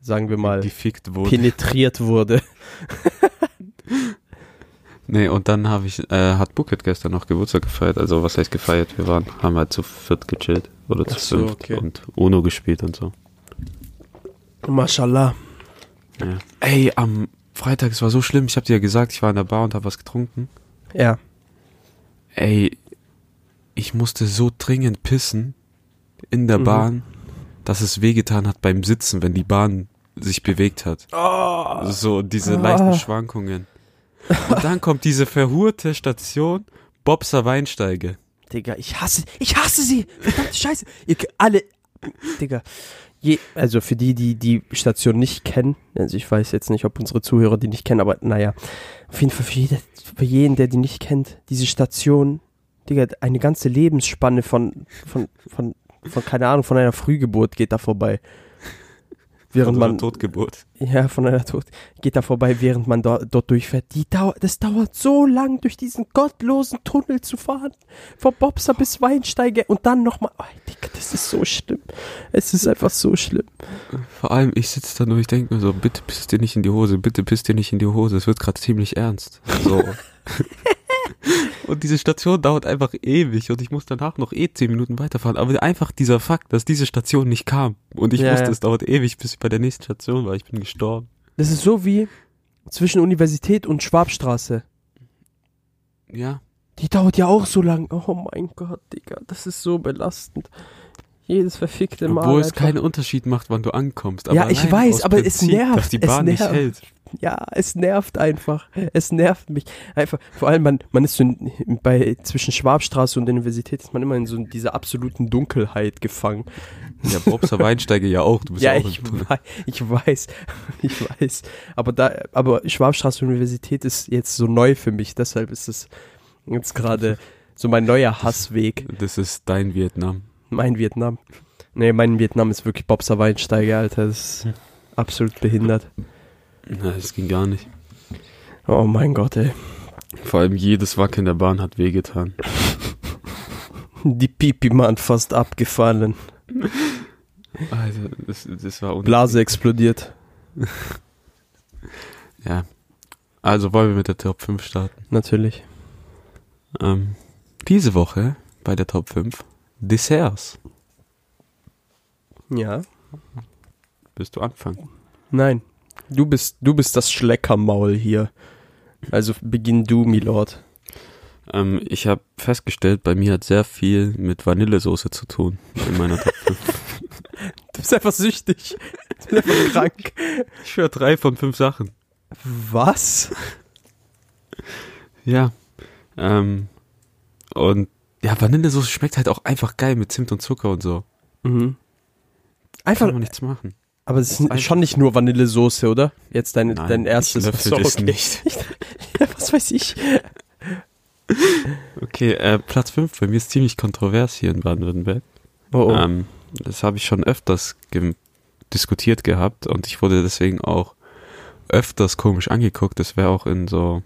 sagen wir mal, wurde. penetriert wurde. Nee, und dann habe ich, äh, hat Bucket gestern noch Geburtstag gefeiert. Also was heißt gefeiert? Wir waren, haben halt zu viert gechillt. Oder zu so, fünft okay. und Uno gespielt und so. Mashallah. Ja. Ey, am Freitag, es war so schlimm. Ich habe dir ja gesagt, ich war in der Bar und habe was getrunken. Ja. Ey, ich musste so dringend pissen in der Mhm. Bahn, dass es wehgetan hat beim Sitzen, wenn die Bahn sich bewegt hat. Oh. So diese Ah. leichten Schwankungen. Und dann kommt diese verhurte Station Bobser Weinsteige. Digga, ich hasse, ich hasse sie. Verdammte Scheiße. Ihr alle, Digga. Je, also für die, die die Station nicht kennen, also ich weiß jetzt nicht, ob unsere Zuhörer die nicht kennen, aber naja, auf jeden Fall für, jede, für jeden, der die nicht kennt, diese Station, Digga, eine ganze Lebensspanne von, von, von, von, keine Ahnung, von einer Frühgeburt geht da vorbei. Während Von man, Totgeburt. ja, von einer Tod, geht da vorbei, während man dort, dort durchfährt. Die dauert, das dauert so lang, durch diesen gottlosen Tunnel zu fahren. Von Bobser bis Weinsteiger und dann nochmal. Oh, Digga, das ist so schlimm. Es ist einfach so schlimm. Vor allem, ich sitze da nur, ich denke mir so, bitte pisst dir nicht in die Hose, bitte pisst dir nicht in die Hose. Es wird gerade ziemlich ernst. So. und diese Station dauert einfach ewig und ich muss danach noch eh zehn Minuten weiterfahren. Aber einfach dieser Fakt, dass diese Station nicht kam und ich Ja, wusste, ja. es dauert ewig, bis ich bei der nächsten Station war. Ich bin gestorben. Das ist so wie zwischen Universität und Schwabstraße. Ja. Die dauert ja auch so lang. Oh mein Gott, Digga, das ist so belastend. Jedes verfickte Mal. Obwohl es einfach. keinen Unterschied macht, wann du ankommst. Ja, ich weiß, aber es nervt, Dass die Bahn nicht hält. Ja, es nervt einfach. Es nervt mich. Einfach, vor allem, man, man ist so in, bei, zwischen Schwabstraße und der Universität ist man immer in so dieser absoluten Dunkelheit gefangen. Ja, Bobser Weinsteige ja auch. Du bist Ja, ja, auch ich, wei ich weiß, ich weiß. Aber da, aber Schwabstraße Universität ist jetzt so neu für mich, deshalb ist es jetzt gerade so mein neuer Hassweg. Das ist dein Vietnam. Mein Vietnam. Nee, mein Vietnam ist wirklich Bobser Weinsteiger, Alter. Das ist absolut behindert. Na, das ging gar nicht. Oh mein Gott, ey. Vor allem jedes Wackeln der Bahn hat wehgetan. Die Pipi-Mann fast abgefallen. Also, das, das war unnötig. Blase explodiert. Ja. Also wollen wir mit der Top 5 starten. Natürlich. Ähm, diese Woche bei der Top 5 Desserts. Ja. Willst du anfangen? Nein. Du bist, du bist das Schleckermaul hier. Also beginn du, Milord. Ähm, ich habe festgestellt, bei mir hat sehr viel mit Vanillesoße zu tun in meiner Top 5. Du bist einfach süchtig. Du bist einfach krank. Ich höre drei von fünf Sachen. Was? Ja. Ähm, und ja, Vanillesoße schmeckt halt auch einfach geil mit Zimt und Zucker und so. Mhm. Kann Einfach, man nichts machen. Aber es ist schon nicht nur Vanillesoße, oder? Jetzt dein, Nein, dein ich erstes. löffel Ach so, okay. nicht. Ja, was weiß ich. Okay, äh, Platz 5 bei mir ist ziemlich kontrovers hier in Baden-Württemberg. Oh, oh. Ähm, das habe ich schon öfters diskutiert gehabt und ich wurde deswegen auch öfters komisch angeguckt. Das wäre auch in so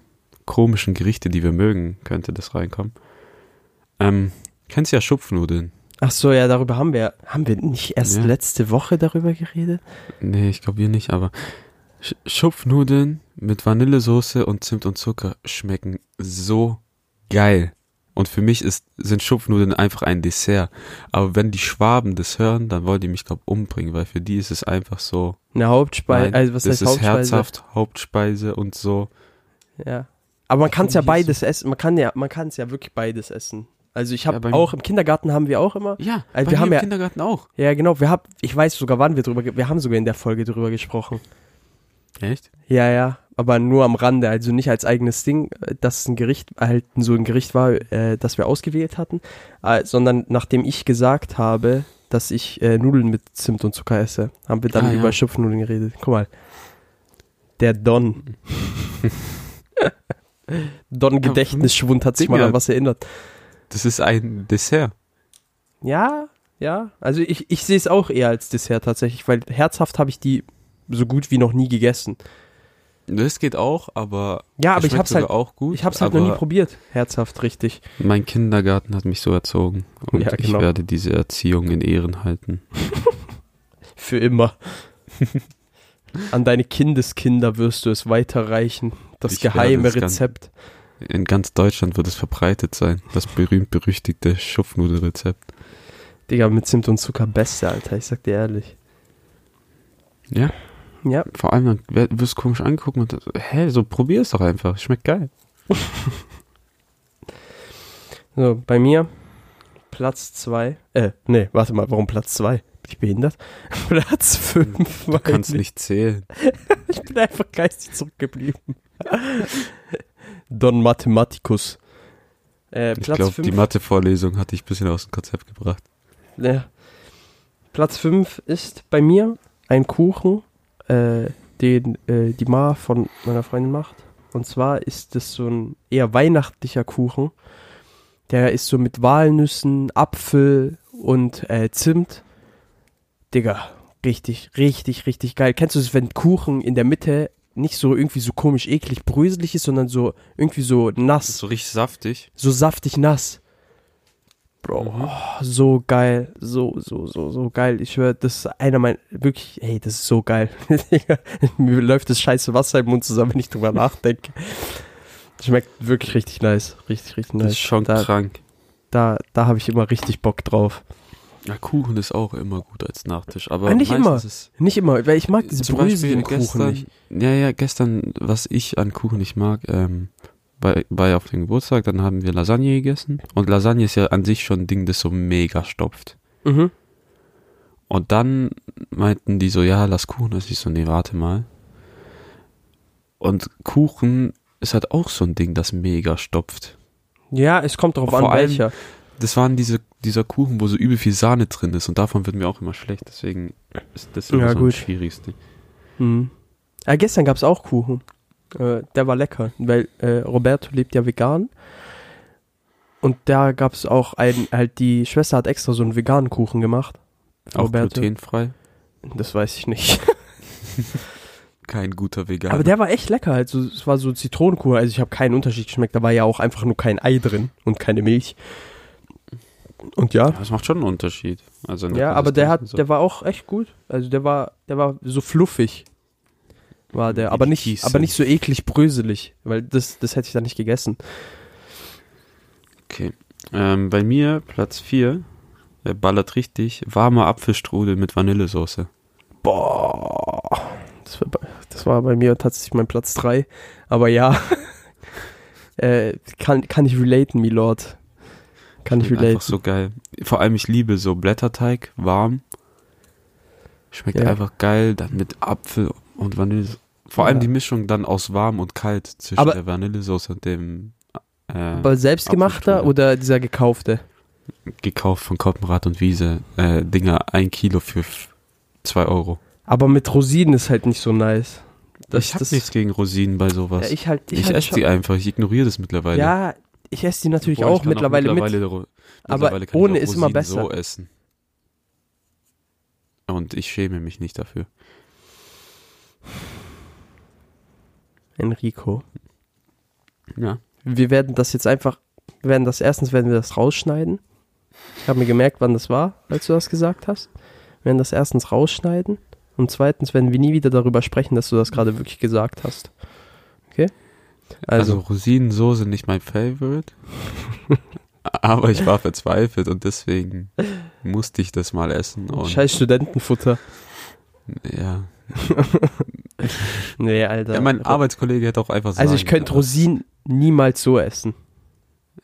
komischen Gerichte, die wir mögen, könnte das reinkommen. Ähm, kennst ja Schupfnudeln? Ach so, ja, darüber haben wir, haben wir nicht erst Ja. letzte Woche darüber geredet? Nee, ich glaube wir nicht, aber Sch Schupfnudeln mit Vanillesoße und Zimt und Zucker schmecken so geil. Und für mich ist, sind Schupfnudeln einfach ein Dessert. Aber wenn die Schwaben das hören, dann wollen die mich, glaube umbringen, weil für die ist es einfach so. Eine Hauptspeise, Nein, also was das heißt ist Hauptspeise? herzhaft, Hauptspeise und so. Ja. Aber man kann es ja beides essen. Man kann ja, man kann es ja wirklich beides essen. Also ich habe Ja, auch im Kindergarten haben wir auch immer. Ja, Also wir haben im ja- Kindergarten auch. Ja, genau. Wir haben, ich weiß sogar, wann wir drüber, wir haben sogar in der Folge drüber gesprochen. Echt? Ja, ja, aber nur am Rande, also nicht als eigenes Ding, äh, dass ein Gericht halt so ein Gericht war, äh, das wir ausgewählt hatten, äh, sondern nachdem ich gesagt habe, dass ich äh, Nudeln mit Zimt und Zucker esse, haben wir dann Ah, ja. über Schupfnudeln geredet. Guck mal. Der Don. Don Gedächtnisschwund hat sich mal an was erinnert. Das ist ein Dessert. Ja, ja. Also ich, ich sehe es auch eher als Dessert tatsächlich, weil herzhaft habe ich die so gut wie noch nie gegessen. Das geht auch, aber Ja, aber ich hab's halt, auch gut. ich hab's halt noch nie probiert. Herzhaft, richtig. Mein Kindergarten hat mich so erzogen und Ja, ich genau. werde diese Erziehung in Ehren halten. Für immer. An deine Kindeskinder wirst du es weiterreichen. Das Ich geheime Rezept. In ganz Deutschland wird es verbreitet sein. Das berühmt-berüchtigte Schupfnudelrezept. Digga, mit Zimt und Zucker beste, Alter. Ich sag dir ehrlich. Ja, Ja, vor allem dann wirst du komisch angeguckt und hä, so probier es doch einfach. Schmeckt geil. so, bei mir Platz 2. Äh, nee, warte mal, warum Platz 2? Bin ich behindert? Platz 5. Du kannst nicht zählen. Ich bin einfach geistig zurückgeblieben. Don Mathematicus. Äh, Ich glaube, 5. die Mathe-Vorlesung hat dich ein bisschen aus dem Konzept gebracht. Ja. Platz 5 ist bei mir ein Kuchen, äh, den äh, die Ma von meiner Freundin macht. Und zwar ist es so ein eher weihnachtlicher Kuchen. Der ist so mit Walnüssen, Apfel und äh, Zimt. Digga, richtig, richtig, richtig geil. Kennst du es, wenn Kuchen in der Mitte nicht so irgendwie so komisch eklig bröselig ist, sondern so irgendwie so nass, so richtig saftig. so saftig nass. Bro, Mhm. oh, so geil, so, so, so, so geil. Ich schwör, das ist einer meiner, wirklich, ey, das ist so geil. Mir läuft das scheiße Wasser im Mund zusammen, wenn ich drüber nachdenke. Schmeckt wirklich richtig nice, richtig, richtig nice. Das ist schon da, krank. da, da habe ich immer richtig Bock drauf. Ja, Kuchen ist auch immer gut als Nachtisch, aber Ah, nicht Ist, Nicht immer, weil ich mag diese zum bröseligen Kuchen gestern, nicht. ja, ja, gestern, was ich an Kuchen nicht mag, ähm, bei, bei auf dem Geburtstag, dann haben wir Lasagne gegessen und Lasagne ist ja an sich schon ein Ding, das so mega stopft. Mhm. Und dann meinten die so, ja, lass Kuchen. Und ich so, nee, warte mal. Und Kuchen ist halt auch so ein Ding, das mega stopft. Ja, es kommt darauf an, allem- welcher. Das waren diese, dieser Kuchen, wo so übel viel Sahne drin ist und davon wird mir auch immer schlecht. Deswegen ist das immer Ja, so gut. das Schwierigste. Mhm. Ja, gestern gab es auch Kuchen. Äh, der war lecker, weil äh, Roberto lebt ja vegan. Und da gab es auch einen, halt die Schwester hat extra so einen veganen Kuchen gemacht. Auch Roberto. glutenfrei. Das weiß ich nicht. Kein guter Veganer. Aber der war echt lecker. Also, es war so Zitronenkuchen. Also ich habe keinen Unterschied geschmeckt. Da war ja auch einfach nur kein Ei drin und keine Milch. Und ja, das macht schon einen Unterschied. Also ja, aber der hat, so. der war auch echt gut. Also der war, der war so fluffig. War der, aber nicht, aber nicht so eklig bröselig, weil das, das hätte ich dann nicht gegessen. Okay. Ähm, bei mir, Platz 4, der ballert richtig, warmer Apfelstrudel mit Vanillesoße. Boah. Das war, bei- das war bei mir tatsächlich mein Platz 3. Aber ja. äh, kann, kann ich relaten, Milord. Kann ich relaten. Einfach so geil. Vor allem, ich liebe so Blätterteig, warm. Schmeckt Ja. einfach geil, dann mit Apfel und Vanille. Vor allem Ja. die Mischung dann aus warm und kalt zwischen Aber- der Vanillesoße und dem äh, Aber selbstgemachter oder dieser gekaufte? gekauft von Koppenrad und Wiese. Äh, Dinger, ein Kilo für 2 Euro. Aber mit Rosinen ist halt nicht so nice. Das, ich hab das, nichts gegen Rosinen bei sowas. Ja, ich halt, ich, ich halt esse die einfach, ich ignoriere das mittlerweile. Ja, ich esse die natürlich Boah, auch mittlerweile, mittlerweile mit. Aber mittlerweile ich ohne auch ist immer besser. so essen. Und ich schäme mich nicht dafür. Enrico. Ja. Wir werden das jetzt einfach, wir werden das, erstens werden wir das rausschneiden. Ich habe mir gemerkt, wann das war, als du das gesagt hast. Wir werden das erstens rausschneiden und zweitens werden wir nie wieder darüber sprechen, dass du das gerade wirklich gesagt hast. Okay? Also, Also, Rosinensoße nicht mein Favorite. aber ich war verzweifelt und deswegen musste ich das mal essen. Scheiß Studentenfutter. ja. Nee, Alter. ja, mein Arbeitskollege hätte auch einfach sagen also ich könnte können, Rosinen niemals so essen.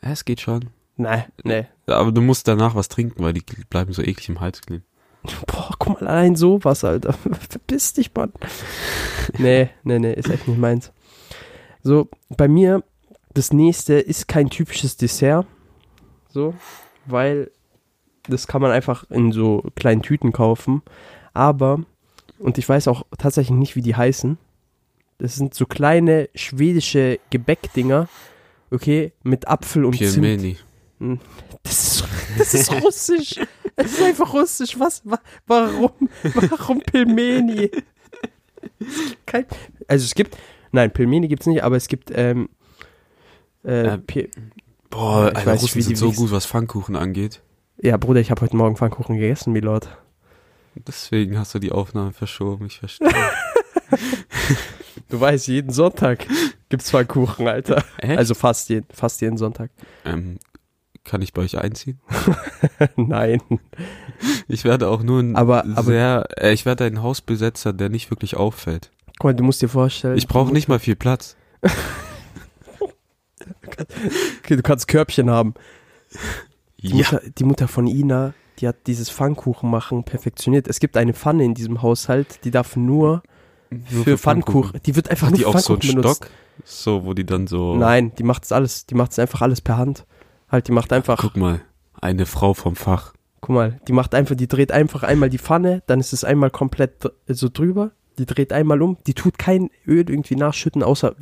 Ja, es geht schon. Nein, nee. Aber du musst danach was trinken, weil die bleiben so eklig im Hals kleben. Boah, guck mal, allein sowas, Alter. Verpiss dich, Mann. Nee, nee, nee, ist echt nicht meins. So, bei mir, das nächste ist kein typisches Dessert. So, weil das kann man einfach in so kleinen Tüten kaufen. Aber, und ich weiß auch tatsächlich nicht, wie die heißen. Das sind so kleine schwedische Gebäckdinger, okay, mit Apfel und Zimt. Pielmeni. Das ist, das ist russisch. Es ist einfach russisch. Was? Wa warum? Warum Pilmeni? Kein, also es gibt, nein, Pelmeni gibt's nicht, aber es gibt, ähm, äh, Äh, Boah, Ich Alter, weiß nicht, Russen wie die sind so wichsen. gut, was Pfannkuchen angeht. ja, Bruder, ich habe heute Morgen Pfannkuchen gegessen, Milord. Deswegen hast du die Aufnahme verschoben, ich verstehe. Du weißt, jeden Sonntag gibt's Pfannkuchen, Alter. Echt? Also fast jeden, fast jeden Sonntag. ähm, kann ich bei euch einziehen? nein. Ich werde auch nur ein Aber- aber- sehr, äh, ich werde ein Hausbesetzer, der nicht wirklich auffällt. Guck mal, du musst dir vorstellen. Ich brauche nicht mal viel Platz. Okay, du kannst Körbchen haben. Die, Ja. Mutter, die Mutter von Ina, die hat dieses Pfannkuchen machen perfektioniert. Es gibt eine Pfanne in diesem Haushalt, die darf nur, Nur für Pfannkuchen. Die wird einfach Hat nur die für auch so einen benutzt. Stock? So, wo die dann so. Nein, die macht es alles, die macht es einfach alles per Hand. Halt, die macht einfach, guck. Guck mal, eine Frau vom Fach. mal, die macht einfach, die dreht einfach einmal die Pfanne, dann ist es einmal komplett so drüber, die dreht einmal um, die tut kein Öl irgendwie nachschütten, außer,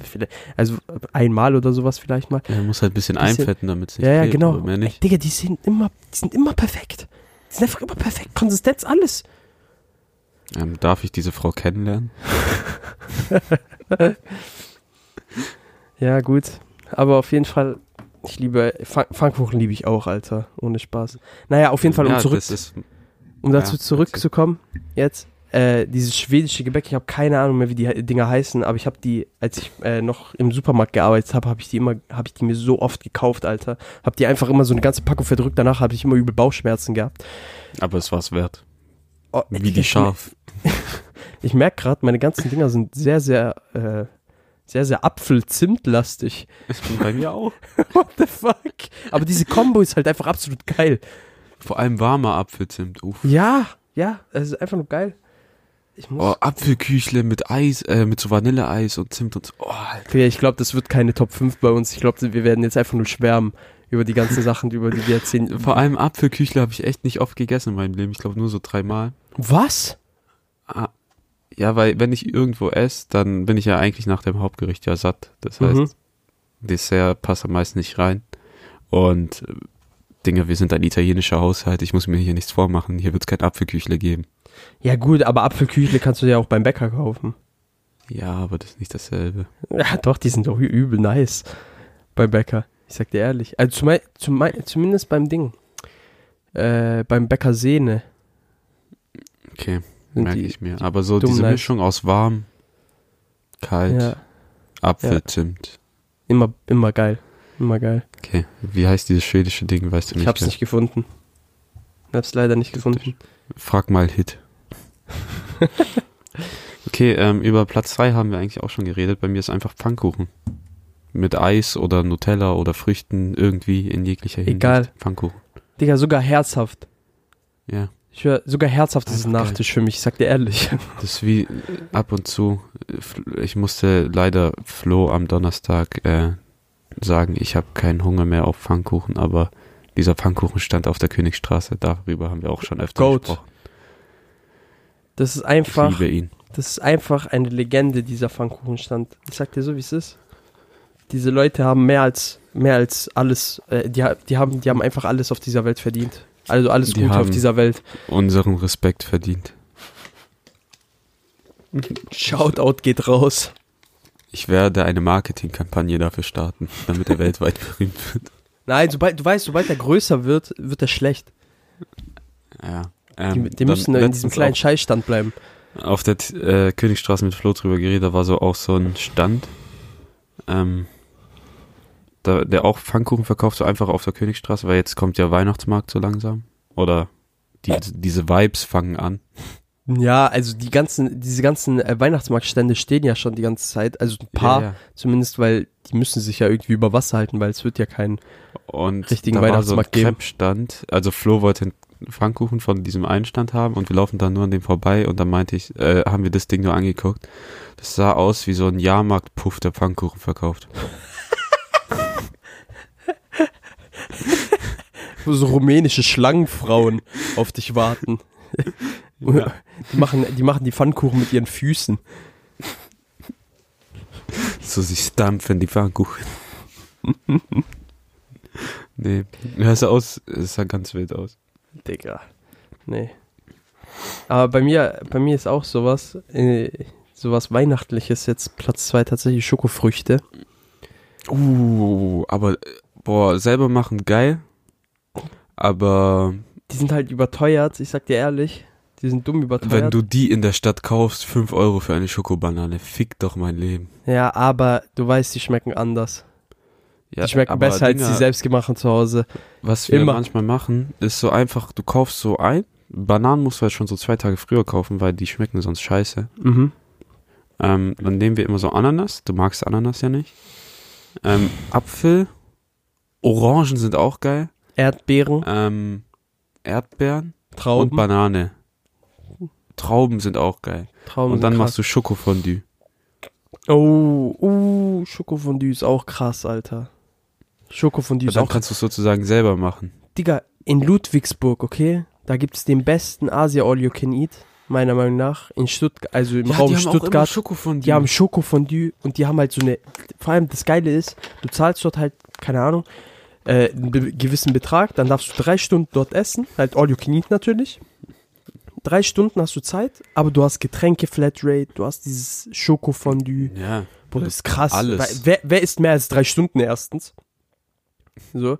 also einmal oder sowas vielleicht mal. Er muss halt ein bisschen, Bisschen- einfetten, damit es nicht Ja, ja, genau. Mehr nicht. Ey, Digga, die sind immer, die sind immer perfekt. Die sind einfach immer perfekt. Konsistenz, alles. Ähm, darf ich diese Frau kennenlernen? Ja, gut. Aber auf jeden Fall, ich liebe, Pfann- Pfannkuchen liebe ich auch, Alter. Ohne Spaß. Naja, auf jeden Fall, um ja, zurück, ist, um dazu ja, zurückzukommen, jetzt, äh, dieses schwedische Gebäck, ich habe keine Ahnung mehr, wie die Dinger heißen, aber ich habe die, als ich äh, noch im Supermarkt gearbeitet habe, habe ich die immer, habe ich die mir so oft gekauft, Alter. Hab die einfach immer so eine ganze Packung verdrückt, danach habe ich immer übel Bauchschmerzen gehabt. aber es war's wert. Oh, Wie die Schaf. Ich merke gerade, meine ganzen Dinger sind sehr, sehr, äh, sehr, sehr Apfel-Zimt-lastig. Bei mir auch. What the fuck? Aber diese Kombo ist halt einfach absolut geil. Vor allem warmer Apfelzimt. Uff. Ja, ja, es ist einfach nur geil. Ich muss. Oh, Apfelküchle mit Eis, äh, mit so Vanilleeis und Zimt und so. Oh, Alter. Ich glaube, das wird keine Top 5 bei uns. Ich glaube, wir werden jetzt einfach nur schwärmen über die ganzen Sachen, über die wir erzählen. Vor allem Apfelküchle habe ich echt nicht oft gegessen in meinem Leben. Ich glaube nur so dreimal. Was? Ah, ja, weil wenn ich irgendwo esse, dann bin ich ja eigentlich nach dem Hauptgericht ja satt. Das heißt, Mhm. Dessert passt am meisten nicht rein. Und äh, Dinge, wir sind ein italienischer Haushalt. Ich muss mir hier nichts vormachen. Hier wird es kein Apfelküchle geben. Ja, gut, aber Apfelküchle kannst du ja auch beim Bäcker kaufen. Ja, aber das ist nicht dasselbe. Ja, doch, die sind doch übel nice beim Bäcker. Ich sag dir ehrlich. Also zum, zum, zumindest beim Ding. Äh, beim Bäcker Sehne. Okay, merke ich mir. Aber so diese nice. Mischung aus warm, kalt, Ja, Apfel, ja. Zimt. immer, immer geil. Immer geil. Okay, wie heißt dieses schwedische Ding, weißt du nicht? Ich hab's gell? nicht gefunden. Ich hab's leider nicht gefunden. Frag mal Hit. okay, ähm, über Platz 3 haben wir eigentlich auch schon geredet. Bei mir ist einfach Pfannkuchen. Mit Eis oder Nutella oder Früchten irgendwie in jeglicher Hinsicht. Egal. Pfannkuchen. Digga, sogar herzhaft. Ja. Ich höre, sogar herzhaft ist ein. Nachtisch für mich, ich sag dir ehrlich. Das ist wie ab und zu. Ich musste leider Flo am Donnerstag äh, sagen, ich habe keinen Hunger mehr auf Pfannkuchen, aber dieser Pfannkuchen stand auf der Königstraße. Darüber haben wir auch schon öfter Goat. gesprochen. Das ist Ich einfach, liebe ihn. das ist einfach eine Legende, dieser Pfannkuchenstand. Ich sag dir so, wie es ist. Diese Leute haben mehr als, mehr als alles, äh, die, die, haben, die haben einfach alles auf dieser Welt verdient. Also alles Die Gute auf dieser Welt. Unseren Respekt verdient. Shoutout geht raus. Ich werde eine Marketingkampagne dafür starten, damit er weltweit berühmt wird. Nein, sobald, du weißt, sobald er größer wird, wird er schlecht. Ja. Die, Ähm, die dann müssen in diesem kleinen Scheißstand bleiben. Auf der äh, Königstraße mit Flo drüber geredet, da war so auch so ein Stand, ähm, da, der auch Pfannkuchen verkauft, so einfach auf der Königstraße, weil jetzt kommt ja Weihnachtsmarkt so langsam. Oder die, diese Vibes fangen an. Ja, also die ganzen, diese ganzen äh, Weihnachtsmarktstände stehen ja schon die ganze Zeit. Also ein paar Ja, ja. zumindest, weil die müssen sich ja irgendwie über Wasser halten, weil es wird ja kein. Und richtigen da war so ein Weihnachtsmarkt geben. Crepe-Stand. Also Flo wollte einen Pfannkuchen von diesem Einstand haben und wir laufen dann nur an dem vorbei und dann meinte ich, äh, haben wir das Ding nur angeguckt. Das sah aus wie so ein Jahrmarktpuff, der Pfannkuchen verkauft. Wo so rumänische Schlangenfrauen auf dich warten. Die, machen, die machen die Pfannkuchen mit ihren Füßen. So, sie stampfen die Pfannkuchen. nee, ja, es sah aus, es sah ganz wild aus. Digga. Nee. Aber bei mir, bei mir ist auch sowas. Äh, sowas Weihnachtliches jetzt. Platz zwei tatsächlich Schokofrüchte. Uh, aber, äh, boah, selber machen geil. Aber Die sind halt überteuert, ich sag dir ehrlich. Die sind dumm überteuert. wenn du die in der Stadt kaufst, 5 Euro für eine Schokobanane, fick doch mein Leben. ja, aber du weißt, die schmecken anders. Ja, die schmecken besser als Dinger, die selbstgemachten zu Hause. Was wir Immer. manchmal machen, ist so einfach, du kaufst so ein, Bananen musst du halt schon so zwei Tage früher kaufen, weil die schmecken sonst scheiße. Mhm. Ähm, dann nehmen wir immer so Ananas, du magst Ananas ja nicht. Ähm, Apfel, Orangen sind auch geil. Erdbeeren, Ähm, Erdbeeren Trauben. und Banane. Trauben sind auch geil. Trauben Und dann sind machst du Schokofondue. krass. Oh, uh, Schokofondue ist auch krass, Alter. Schokofondue dann auch kannst du es sozusagen selber machen. Digga, in Ludwigsburg, okay? Da gibt es den besten Asia All You Can Eat, meiner Meinung nach. In Stuttgart, also im Raum Stuttgart. Schokofondue. Die haben Schokofondue und die haben halt so eine. Vor allem das Geile ist, du zahlst dort halt, keine Ahnung, äh, einen be gewissen Betrag, dann darfst du drei Stunden dort essen, halt all you can eat natürlich. Drei Stunden hast du Zeit, aber du hast Getränke Flatrate, du hast dieses Schokofondue. ja. Boah, das ist krass. Alles. Wer, wer isst mehr als drei Stunden erstens? So.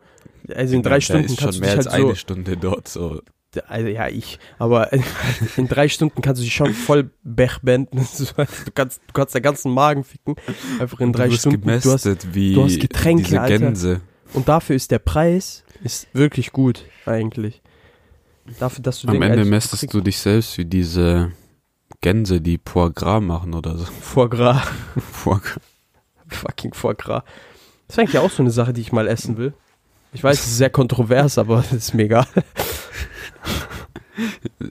Also in drei Der Stunden ist kannst schon du mehr dich als halt so. eine Stunde dort. So. Also ja, ich. Aber in drei Stunden kannst du dich schon voll bechbenden. Du kannst, du kannst den ganzen Magen ficken. Einfach in drei du Stunden. Du hast, gemästet wie du hast Getränke, diese Alter. Gänse. und dafür ist der Preis ist wirklich gut, eigentlich. Dafür, dass du Am Ende mästest kriegst. du dich selbst wie diese Gänse, die Foie Gras machen oder so. Foie Gras. Foie Gras. Fucking Foie Gras. Das ist eigentlich auch so eine Sache, die ich mal essen will. Ich weiß, es ist sehr kontrovers, aber das ist mir egal.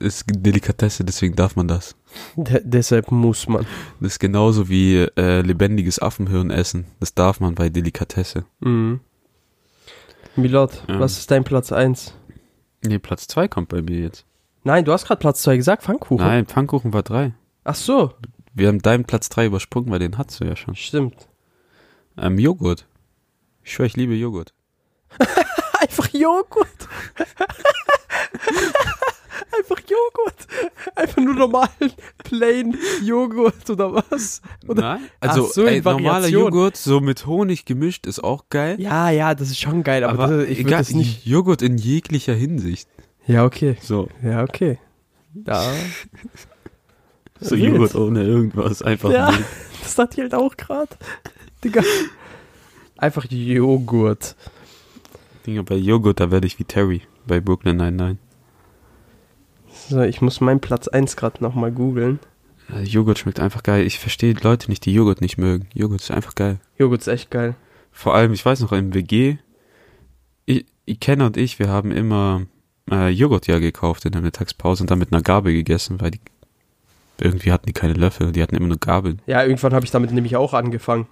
Ist Delikatesse, deswegen darf man das. De deshalb muss man. Das ist genauso wie äh, lebendiges Affenhirn essen. Das darf man bei Delikatesse. Mhm. Milord, Ja. was ist dein Platz 1? Nee, Platz 2 kommt bei mir jetzt. Nein, du hast gerade Platz 2 gesagt, Pfannkuchen. Nein, Pfannkuchen war 3. Ach so, Wir haben deinen Platz 3 übersprungen, weil den hattest du ja schon. stimmt. Ähm, Joghurt. Ich schwöre, ich liebe Joghurt. Einfach Joghurt. Einfach Joghurt. Einfach nur normalen, plain Joghurt oder was? Oder? Nein? Also, so, ey, normaler. Joghurt, so mit Honig gemischt, ist auch geil. Ja, ja, das ist schon geil, aber, aber das, ich würde egal, das nicht. Joghurt in jeglicher Hinsicht. Ja, okay. So, Ja, okay. Da. so. Joghurt ohne irgendwas, einfach Ja, das dachte ich halt auch gerade. Digga. Einfach Joghurt. Dinger, bei Joghurt, da werde ich wie Terry bei Brooklyn 99. So, ich muss meinen Platz 1 gerade nochmal googeln. Joghurt schmeckt einfach geil. Ich verstehe Leute nicht, die Joghurt nicht mögen. Joghurt ist einfach geil. Joghurt ist echt geil. Vor allem, ich weiß noch, im WG, ich, ich Kenner und ich, wir haben immer äh, Joghurt ja gekauft in der Mittagspause und dann mit einer Gabel gegessen, weil die irgendwie hatten die keine Löffel, die hatten immer nur Gabeln. Ja, irgendwann habe ich damit nämlich auch angefangen.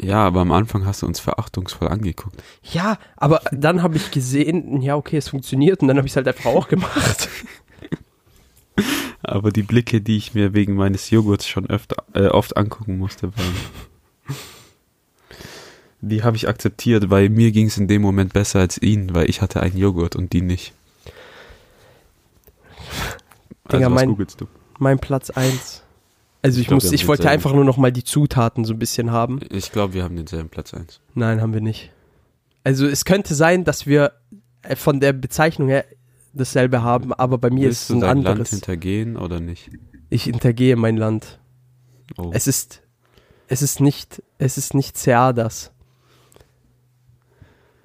Ja, aber am Anfang hast du uns verachtungsvoll angeguckt. Ja, aber dann habe ich gesehen, ja, okay, es funktioniert und dann habe ich es halt einfach auch gemacht. Aber die Blicke, die ich mir wegen meines Joghurts schon öfter, äh, oft angucken musste, waren. Die habe ich akzeptiert, weil mir ging es in dem Moment besser als ihnen, weil ich hatte einen Joghurt und die nicht. Digga, also, was mein- googelst du? mein Platz 1. Also ich, glaub, muss, ich wollte einfach nur noch mal die Zutaten so ein bisschen haben. Ich glaube, wir haben denselben Platz 1. Nein, haben wir nicht. Also es könnte sein, dass wir äh, von der Bezeichnung her dasselbe haben, aber bei mir ist Willst es du ein dein Land anderes. hintergehen oder nicht? Ich hintergehe mein Land. Oh. Es ist, es ist nicht, es ist nicht Seadas.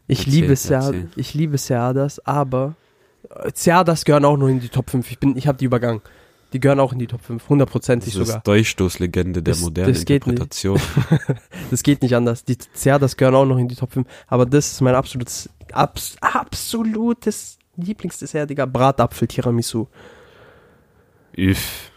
Ich Erzähl, liebe Seadas, ich liebe Seadas, aber äh, Seadas gehören auch noch in die Top 5. Ich bin, ich habe die übergangen. Die gehören auch in die Top 5, hundertprozentig das sogar. ist Durchstoßlegende der Das- modernen das. Interpretation. Das geht nicht anders. Die Seadas gehören auch noch in die Top 5. Aber das ist mein absolutes, abs, absolutes Lieblingsdessert, Digga. Bratapfel Tiramisu. Üff.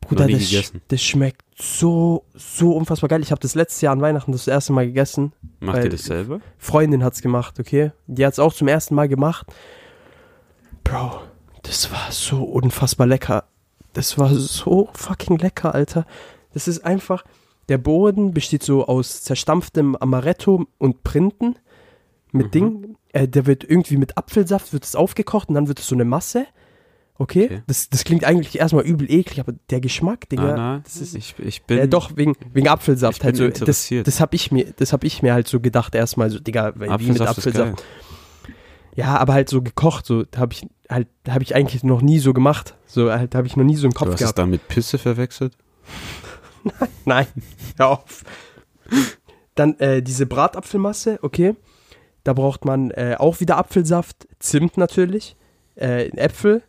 Bruder, das, sch- das schmeckt so, so unfassbar geil. Ich habe das letzte Jahr an Weihnachten das erste Mal gegessen. Macht ihr das selber? Freundin hat's gemacht, okay? Die hat's auch zum ersten Mal gemacht. Bro, das war so unfassbar lecker. Das war so fucking lecker, Alter. Das ist einfach, der Boden besteht so aus zerstampftem Amaretto und Printen mit Mhm. Ding. Äh, der wird irgendwie mit Apfelsaft, wird es aufgekocht und dann wird es so eine Masse. Okay? Okay. Das, das klingt eigentlich erstmal übel eklig, aber der Geschmack, Digga, Ah, na, das ist ich, ich bin. ja, doch wegen wegen Apfelsaft halt so. Das, interessiert. das habe ich mir, das habe ich mir halt so gedacht erstmal so, Digga, wie mit Apfelsaft ist Apfelsaft. Ja, aber halt so gekocht, so habe ich halt habe ich eigentlich noch nie so gemacht. So halt habe ich noch nie so im Du Kopf hast es gehabt. dann mit Pisse verwechselt? Nein, hör auf. Dann äh, diese Bratapfelmasse, okay. Da braucht man äh, auch wieder Apfelsaft, Zimt natürlich, äh, Äpfel,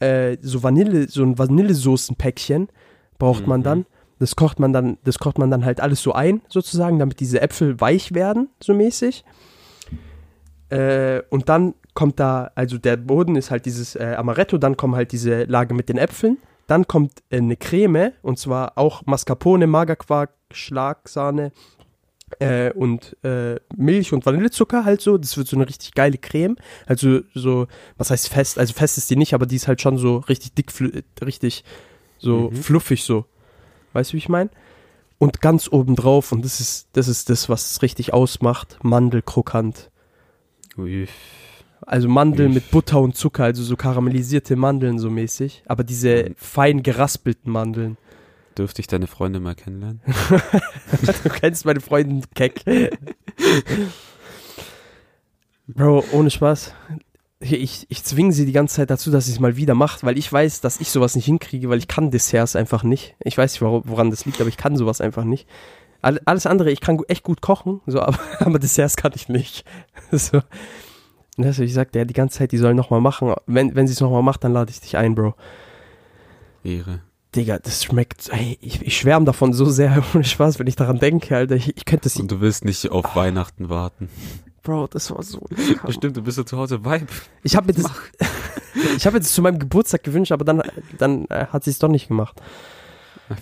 äh, so Vanille, so ein Vanillesoßenpäckchen braucht man Mhm. dann. Das kocht man dann, das kocht man dann halt alles so ein, sozusagen, damit diese Äpfel weich werden, so mäßig. Äh, und dann kommt da, also der Boden ist halt dieses äh, Amaretto, dann kommen halt diese Lage mit den Äpfeln. Dann kommt äh, eine Creme, und zwar auch Mascarpone, Magerquark, Schlagsahne äh, und äh, Milch und Vanillezucker halt so. Das wird so eine richtig geile Creme. Also so, was heißt fest? Also fest ist die nicht, aber die ist halt schon so richtig dick, richtig so Mhm. fluffig so. Weißt du, wie ich meine? Und ganz oben drauf, und das ist, das ist das, was es richtig ausmacht, Mandelkrokant. Ui. Also Mandeln mit Butter und Zucker, also so karamellisierte Mandeln so mäßig. Aber diese Mhm. fein geraspelten Mandeln. Dürfte ich deine Freunde mal kennenlernen? Du kennst meine Freundin Keck. Bro, ohne Spaß. Ich, ich zwinge sie die ganze Zeit dazu, dass sie es mal wieder macht, weil ich weiß, dass ich sowas nicht hinkriege, weil ich kann Desserts einfach nicht. Ich weiß nicht, wor- woran das liegt, aber ich kann sowas einfach nicht. All- Alles andere, ich kann echt gut kochen, so, aber, aber Desserts kann ich nicht. So. Und deshalb, ich sag der die ganze Zeit, die soll nochmal machen. Wenn, wenn sie es nochmal macht, dann lade ich dich ein, Bro. Ehre. Digga, das schmeckt, ey, ich, ich schwärme davon so sehr, ohne Spaß, wenn ich daran denke, Alter. Ich, ich könnte es Und du willst nicht auf Weihnachten warten. Bro, das war so lecker. Bestimmt, du bist ja zu Hause Vibe. Ich habe mir das, ich habe das zu meinem Geburtstag gewünscht, aber dann, dann äh, hat sie es doch nicht gemacht.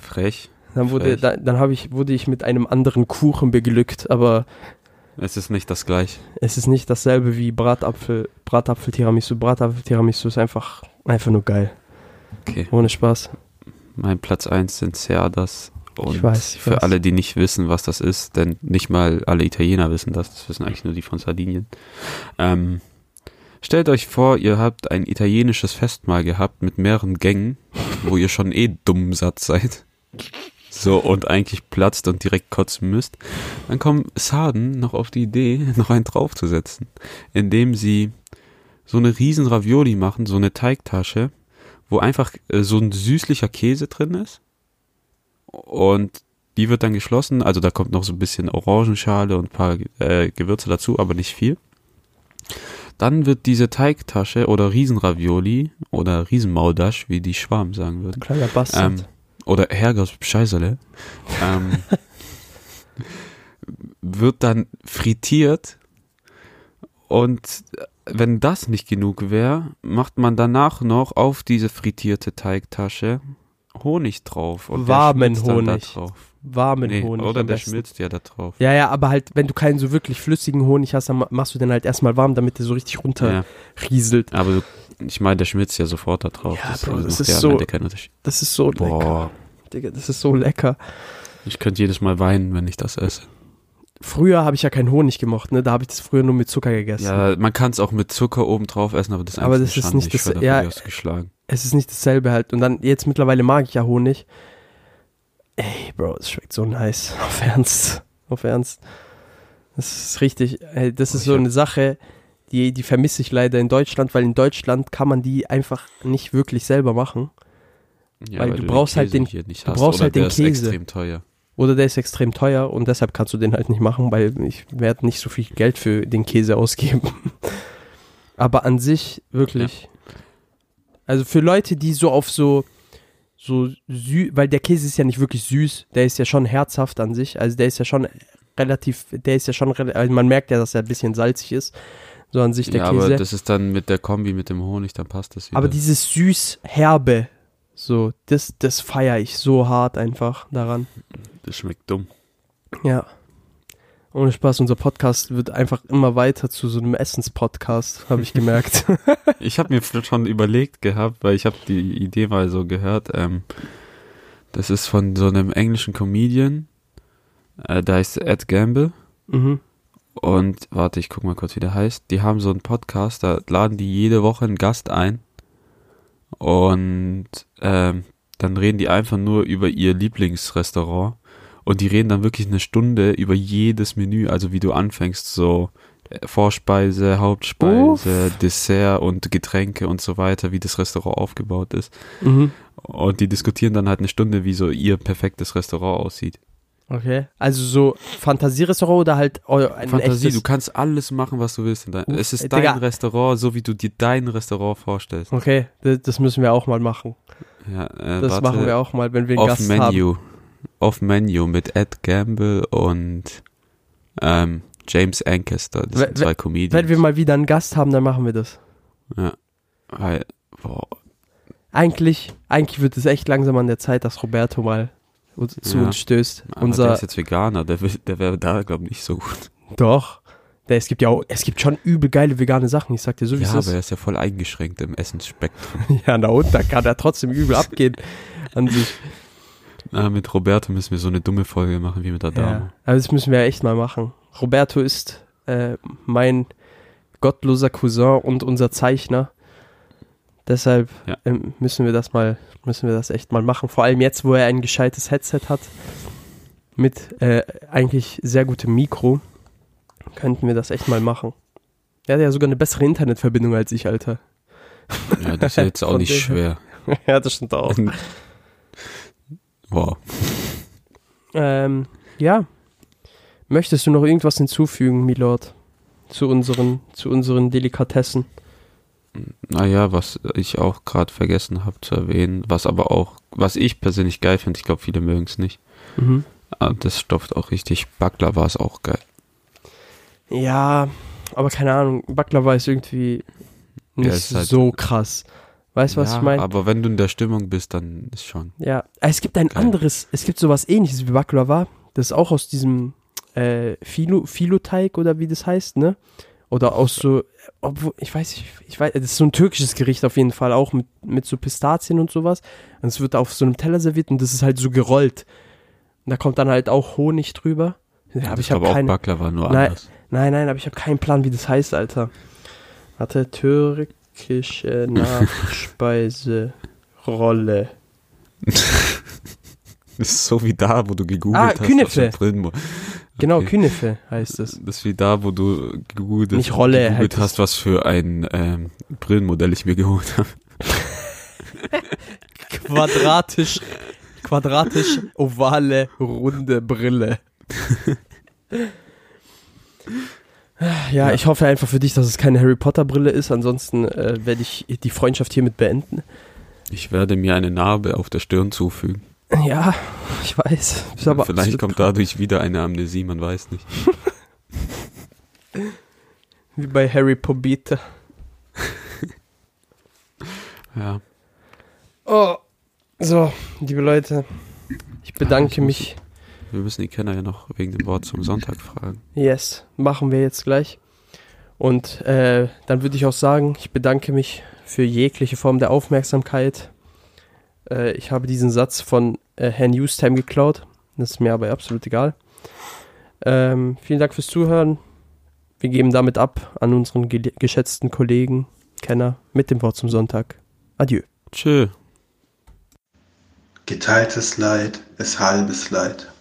Frech. Dann wurde, Frech. da, dann habe ich, wurde ich mit einem anderen Kuchen beglückt, aber Es ist nicht das gleiche. es ist nicht dasselbe wie Bratapfel, Bratapfel Tiramisu. Bratapfel Tiramisu ist einfach, einfach nur geil. Okay. Ohne Spaß. Mein Platz 1 sind Cerdas. Und Ich weiß, ich für weiß. alle, die nicht wissen, was das ist, denn nicht mal alle Italiener wissen das, das wissen eigentlich nur die von Sardinien. Ähm, stellt euch vor, ihr habt ein italienisches Festmahl gehabt mit mehreren Gängen, wo ihr schon eh dumm satt seid. So, und eigentlich platzt und direkt kotzen müsst. Dann kommen Sarden noch auf die Idee, noch einen draufzusetzen, indem sie so eine riesen Ravioli machen, so eine Teigtasche, wo einfach äh, so ein süßlicher Käse drin ist. Und die wird dann geschlossen. Also da kommt noch so ein bisschen Orangenschale und ein paar äh, Gewürze dazu, aber nicht viel. Dann wird diese Teigtasche oder Riesenravioli oder Riesenmaudasch, wie die Schwaben sagen würden, Kleiner Bastard. ähm, oder Herrgott Scheißerle, ähm, wird dann frittiert und wenn das nicht genug wäre, macht man danach noch auf diese frittierte Teigtasche Honig drauf. Und Warmen Honig. drauf. Warmen Nee, Honig. oder der schmilzt ja da drauf. Ja, ja, aber halt, wenn du keinen so wirklich flüssigen Honig hast, dann ma- machst du den halt erstmal warm, damit der so richtig Ja. runterrieselt. Aber du, ich meine, der schmilzt ja sofort da drauf. Ja, das Bro, das ist ja so-. Das ist so lecker. Boah, Digga, das ist so lecker. ich könnte jedes Mal weinen, wenn ich das esse. Früher habe ich ja keinen Honig gemocht, ne? Da habe ich das früher nur mit Zucker gegessen. Ja, man kann es auch mit Zucker oben drauf essen, aber das ist Aber einfach das eine ist nicht ich das- ja. Es ist nicht dasselbe halt. Und dann, jetzt mittlerweile mag ich ja Honig. Ey, Bro, es schmeckt so nice. Auf Ernst. Auf Ernst. Das ist richtig. Ey, das Oh, ist ich so eine Sache, die, die vermisse ich leider in Deutschland, weil in Deutschland kann man die einfach nicht wirklich selber machen. Ja, Weil du brauchst halt den- nicht du brauchst halt den der ist Käse. extrem teuer. Oder der ist extrem teuer und deshalb kannst du den halt nicht machen, weil ich werde nicht so viel Geld für den Käse ausgeben. Aber an sich wirklich. Also für Leute, die so auf so so süß, weil der Käse ist ja nicht wirklich süß, der ist ja schon herzhaft an sich, also der ist ja schon relativ, der ist ja schon, also man merkt ja, dass er ein bisschen salzig ist, so an sich der ja, Käse. aber das ist dann mit der Kombi mit dem Honig, dann passt das wieder. Aber dieses süß-herbe, so, das, das feiere ich so hart einfach daran. das schmeckt dumm. Ja. Ohne Spaß, unser Podcast wird einfach immer weiter zu so einem Essenspodcast, habe ich gemerkt. Ich habe mir schon überlegt gehabt, weil ich habe die Idee mal so gehört. Ähm, das ist von so einem englischen Comedian. Äh, da heißt Ed Gamble. mhm. Und warte, ich guck mal kurz, wie der heißt. Die haben so einen Podcast, da laden die jede Woche einen Gast ein. Und ähm, dann reden die einfach nur über ihr Lieblingsrestaurant. Und die reden dann wirklich eine Stunde über jedes Menü, also wie du anfängst, so äh, Vorspeise, Hauptspeise, Uff. Dessert und Getränke und so weiter, wie das Restaurant aufgebaut ist. Mhm. Und die diskutieren dann halt eine Stunde, wie so ihr perfektes Restaurant aussieht. Okay. Also so Fantasierestaurant oder halt ein Fantasie, echtes? du kannst alles machen, was du willst. In dein, Uff, es ist ey, dein Digga. Restaurant, so wie du dir dein Restaurant vorstellst. Okay, das, müssen wir auch mal machen. Ja, äh, Das warte, machen wir auch mal, wenn wir einen Gast haben. Menu. Off Menu mit Ed Gamble und ähm, James Ancaster. Das sind zwei Comedians. Wenn wir mal wieder einen Gast haben, dann machen wir das. ja. Weil, boah, Eigentlich, eigentlich wird es echt langsam an der Zeit, dass Roberto mal zu Ja. uns stößt. aber der Unser, ist jetzt Veganer, der, der wäre da, glaube ich, nicht so gut. doch. Der, es gibt ja auch, es gibt schon übel geile vegane Sachen. Ich sag dir so, wie Ja, es aber er ist. ist ja voll eingeschränkt im Essensspektrum. Ja, na und, da kann er trotzdem übel abgehen an sich. Ah, mit Roberto müssen wir so eine dumme Folge machen wie mit der Ja, Dame. aber das müssen wir ja echt mal machen. Roberto ist äh, mein gottloser Cousin und unser Zeichner. Deshalb Ja. ähm, müssen wir das mal, müssen wir das echt mal machen. Vor allem jetzt, wo er ein gescheites Headset hat mit äh, eigentlich sehr gutem Mikro, könnten wir das echt mal machen. Er hat ja sogar eine bessere Internetverbindung als ich, Alter. Ja, das ist ja jetzt auch nicht schwer. ja, das stimmt auch. Wow. Ähm, ja. Möchtest du noch irgendwas hinzufügen, Milord? Zu unseren, zu unseren Delikatessen? Naja, was ich auch gerade vergessen habe zu erwähnen, was aber auch, was ich persönlich geil finde, ich glaube, viele mögen es nicht. Mhm. aber das stopft auch richtig. Baklava ist auch geil. Ja, aber keine Ahnung, Baklava ist irgendwie nicht Ja, halt- so krass. Weißt du, was ja, ich meine? Aber wenn du in der Stimmung bist, dann ist schon. Ja, es gibt ein Geil. anderes, es gibt sowas ähnliches wie Baklava, das ist auch aus diesem äh, Filo, Filoteig oder wie das heißt, ne? Oder aus so, obwohl, ich weiß nicht, ich weiß, das ist so ein türkisches Gericht auf jeden Fall, auch mit, mit so Pistazien und sowas. Und es wird auf so einem Teller serviert und das ist halt so gerollt. Und da kommt dann halt auch Honig drüber. Ja, aber ich habe aber auch keine, Baklava, nur Nein. anders. Nein, nein, aber ich habe keinen Plan, wie das heißt, Alter. Warte, türkische Nachspeise Rolle. Das ist so wie da, wo du gegoogelt Ah, hast. Künefe. Genau, Okay. Künefe heißt es. Das ist wie da, wo du gegoogelt, Nicht Rolle, gegoogelt hast, was für ein ähm, Brillenmodell ich mir geholt habe. Quadratisch, quadratisch ovale, runde Brille. Ja, ich hoffe einfach für dich, dass es keine Harry Potter Brille ist. Ansonsten äh, werde ich die Freundschaft hiermit beenden. Ich werde mir eine Narbe auf der Stirn zufügen. Ja, ich weiß. Aber Vielleicht kommt dadurch wieder eine Amnesie, man weiß nicht. wie bei Harry Pobita. Ja. Oh, so, liebe Leute, ich bedanke mich. Wir müssen die Kenner ja noch wegen dem Wort zum Sonntag fragen. Yes, machen wir jetzt gleich. Und äh, dann würde ich auch sagen, ich bedanke mich für jegliche Form der Aufmerksamkeit. Äh, ich habe diesen Satz von äh, Herrn Newstime geklaut. Das ist mir aber absolut egal. Ähm, vielen Dank fürs Zuhören. Wir geben damit ab an unseren ge geschätzten Kollegen, Kenner, mit dem Wort zum Sonntag. Adieu. Tschö. Geteiltes Leid ist halbes Leid.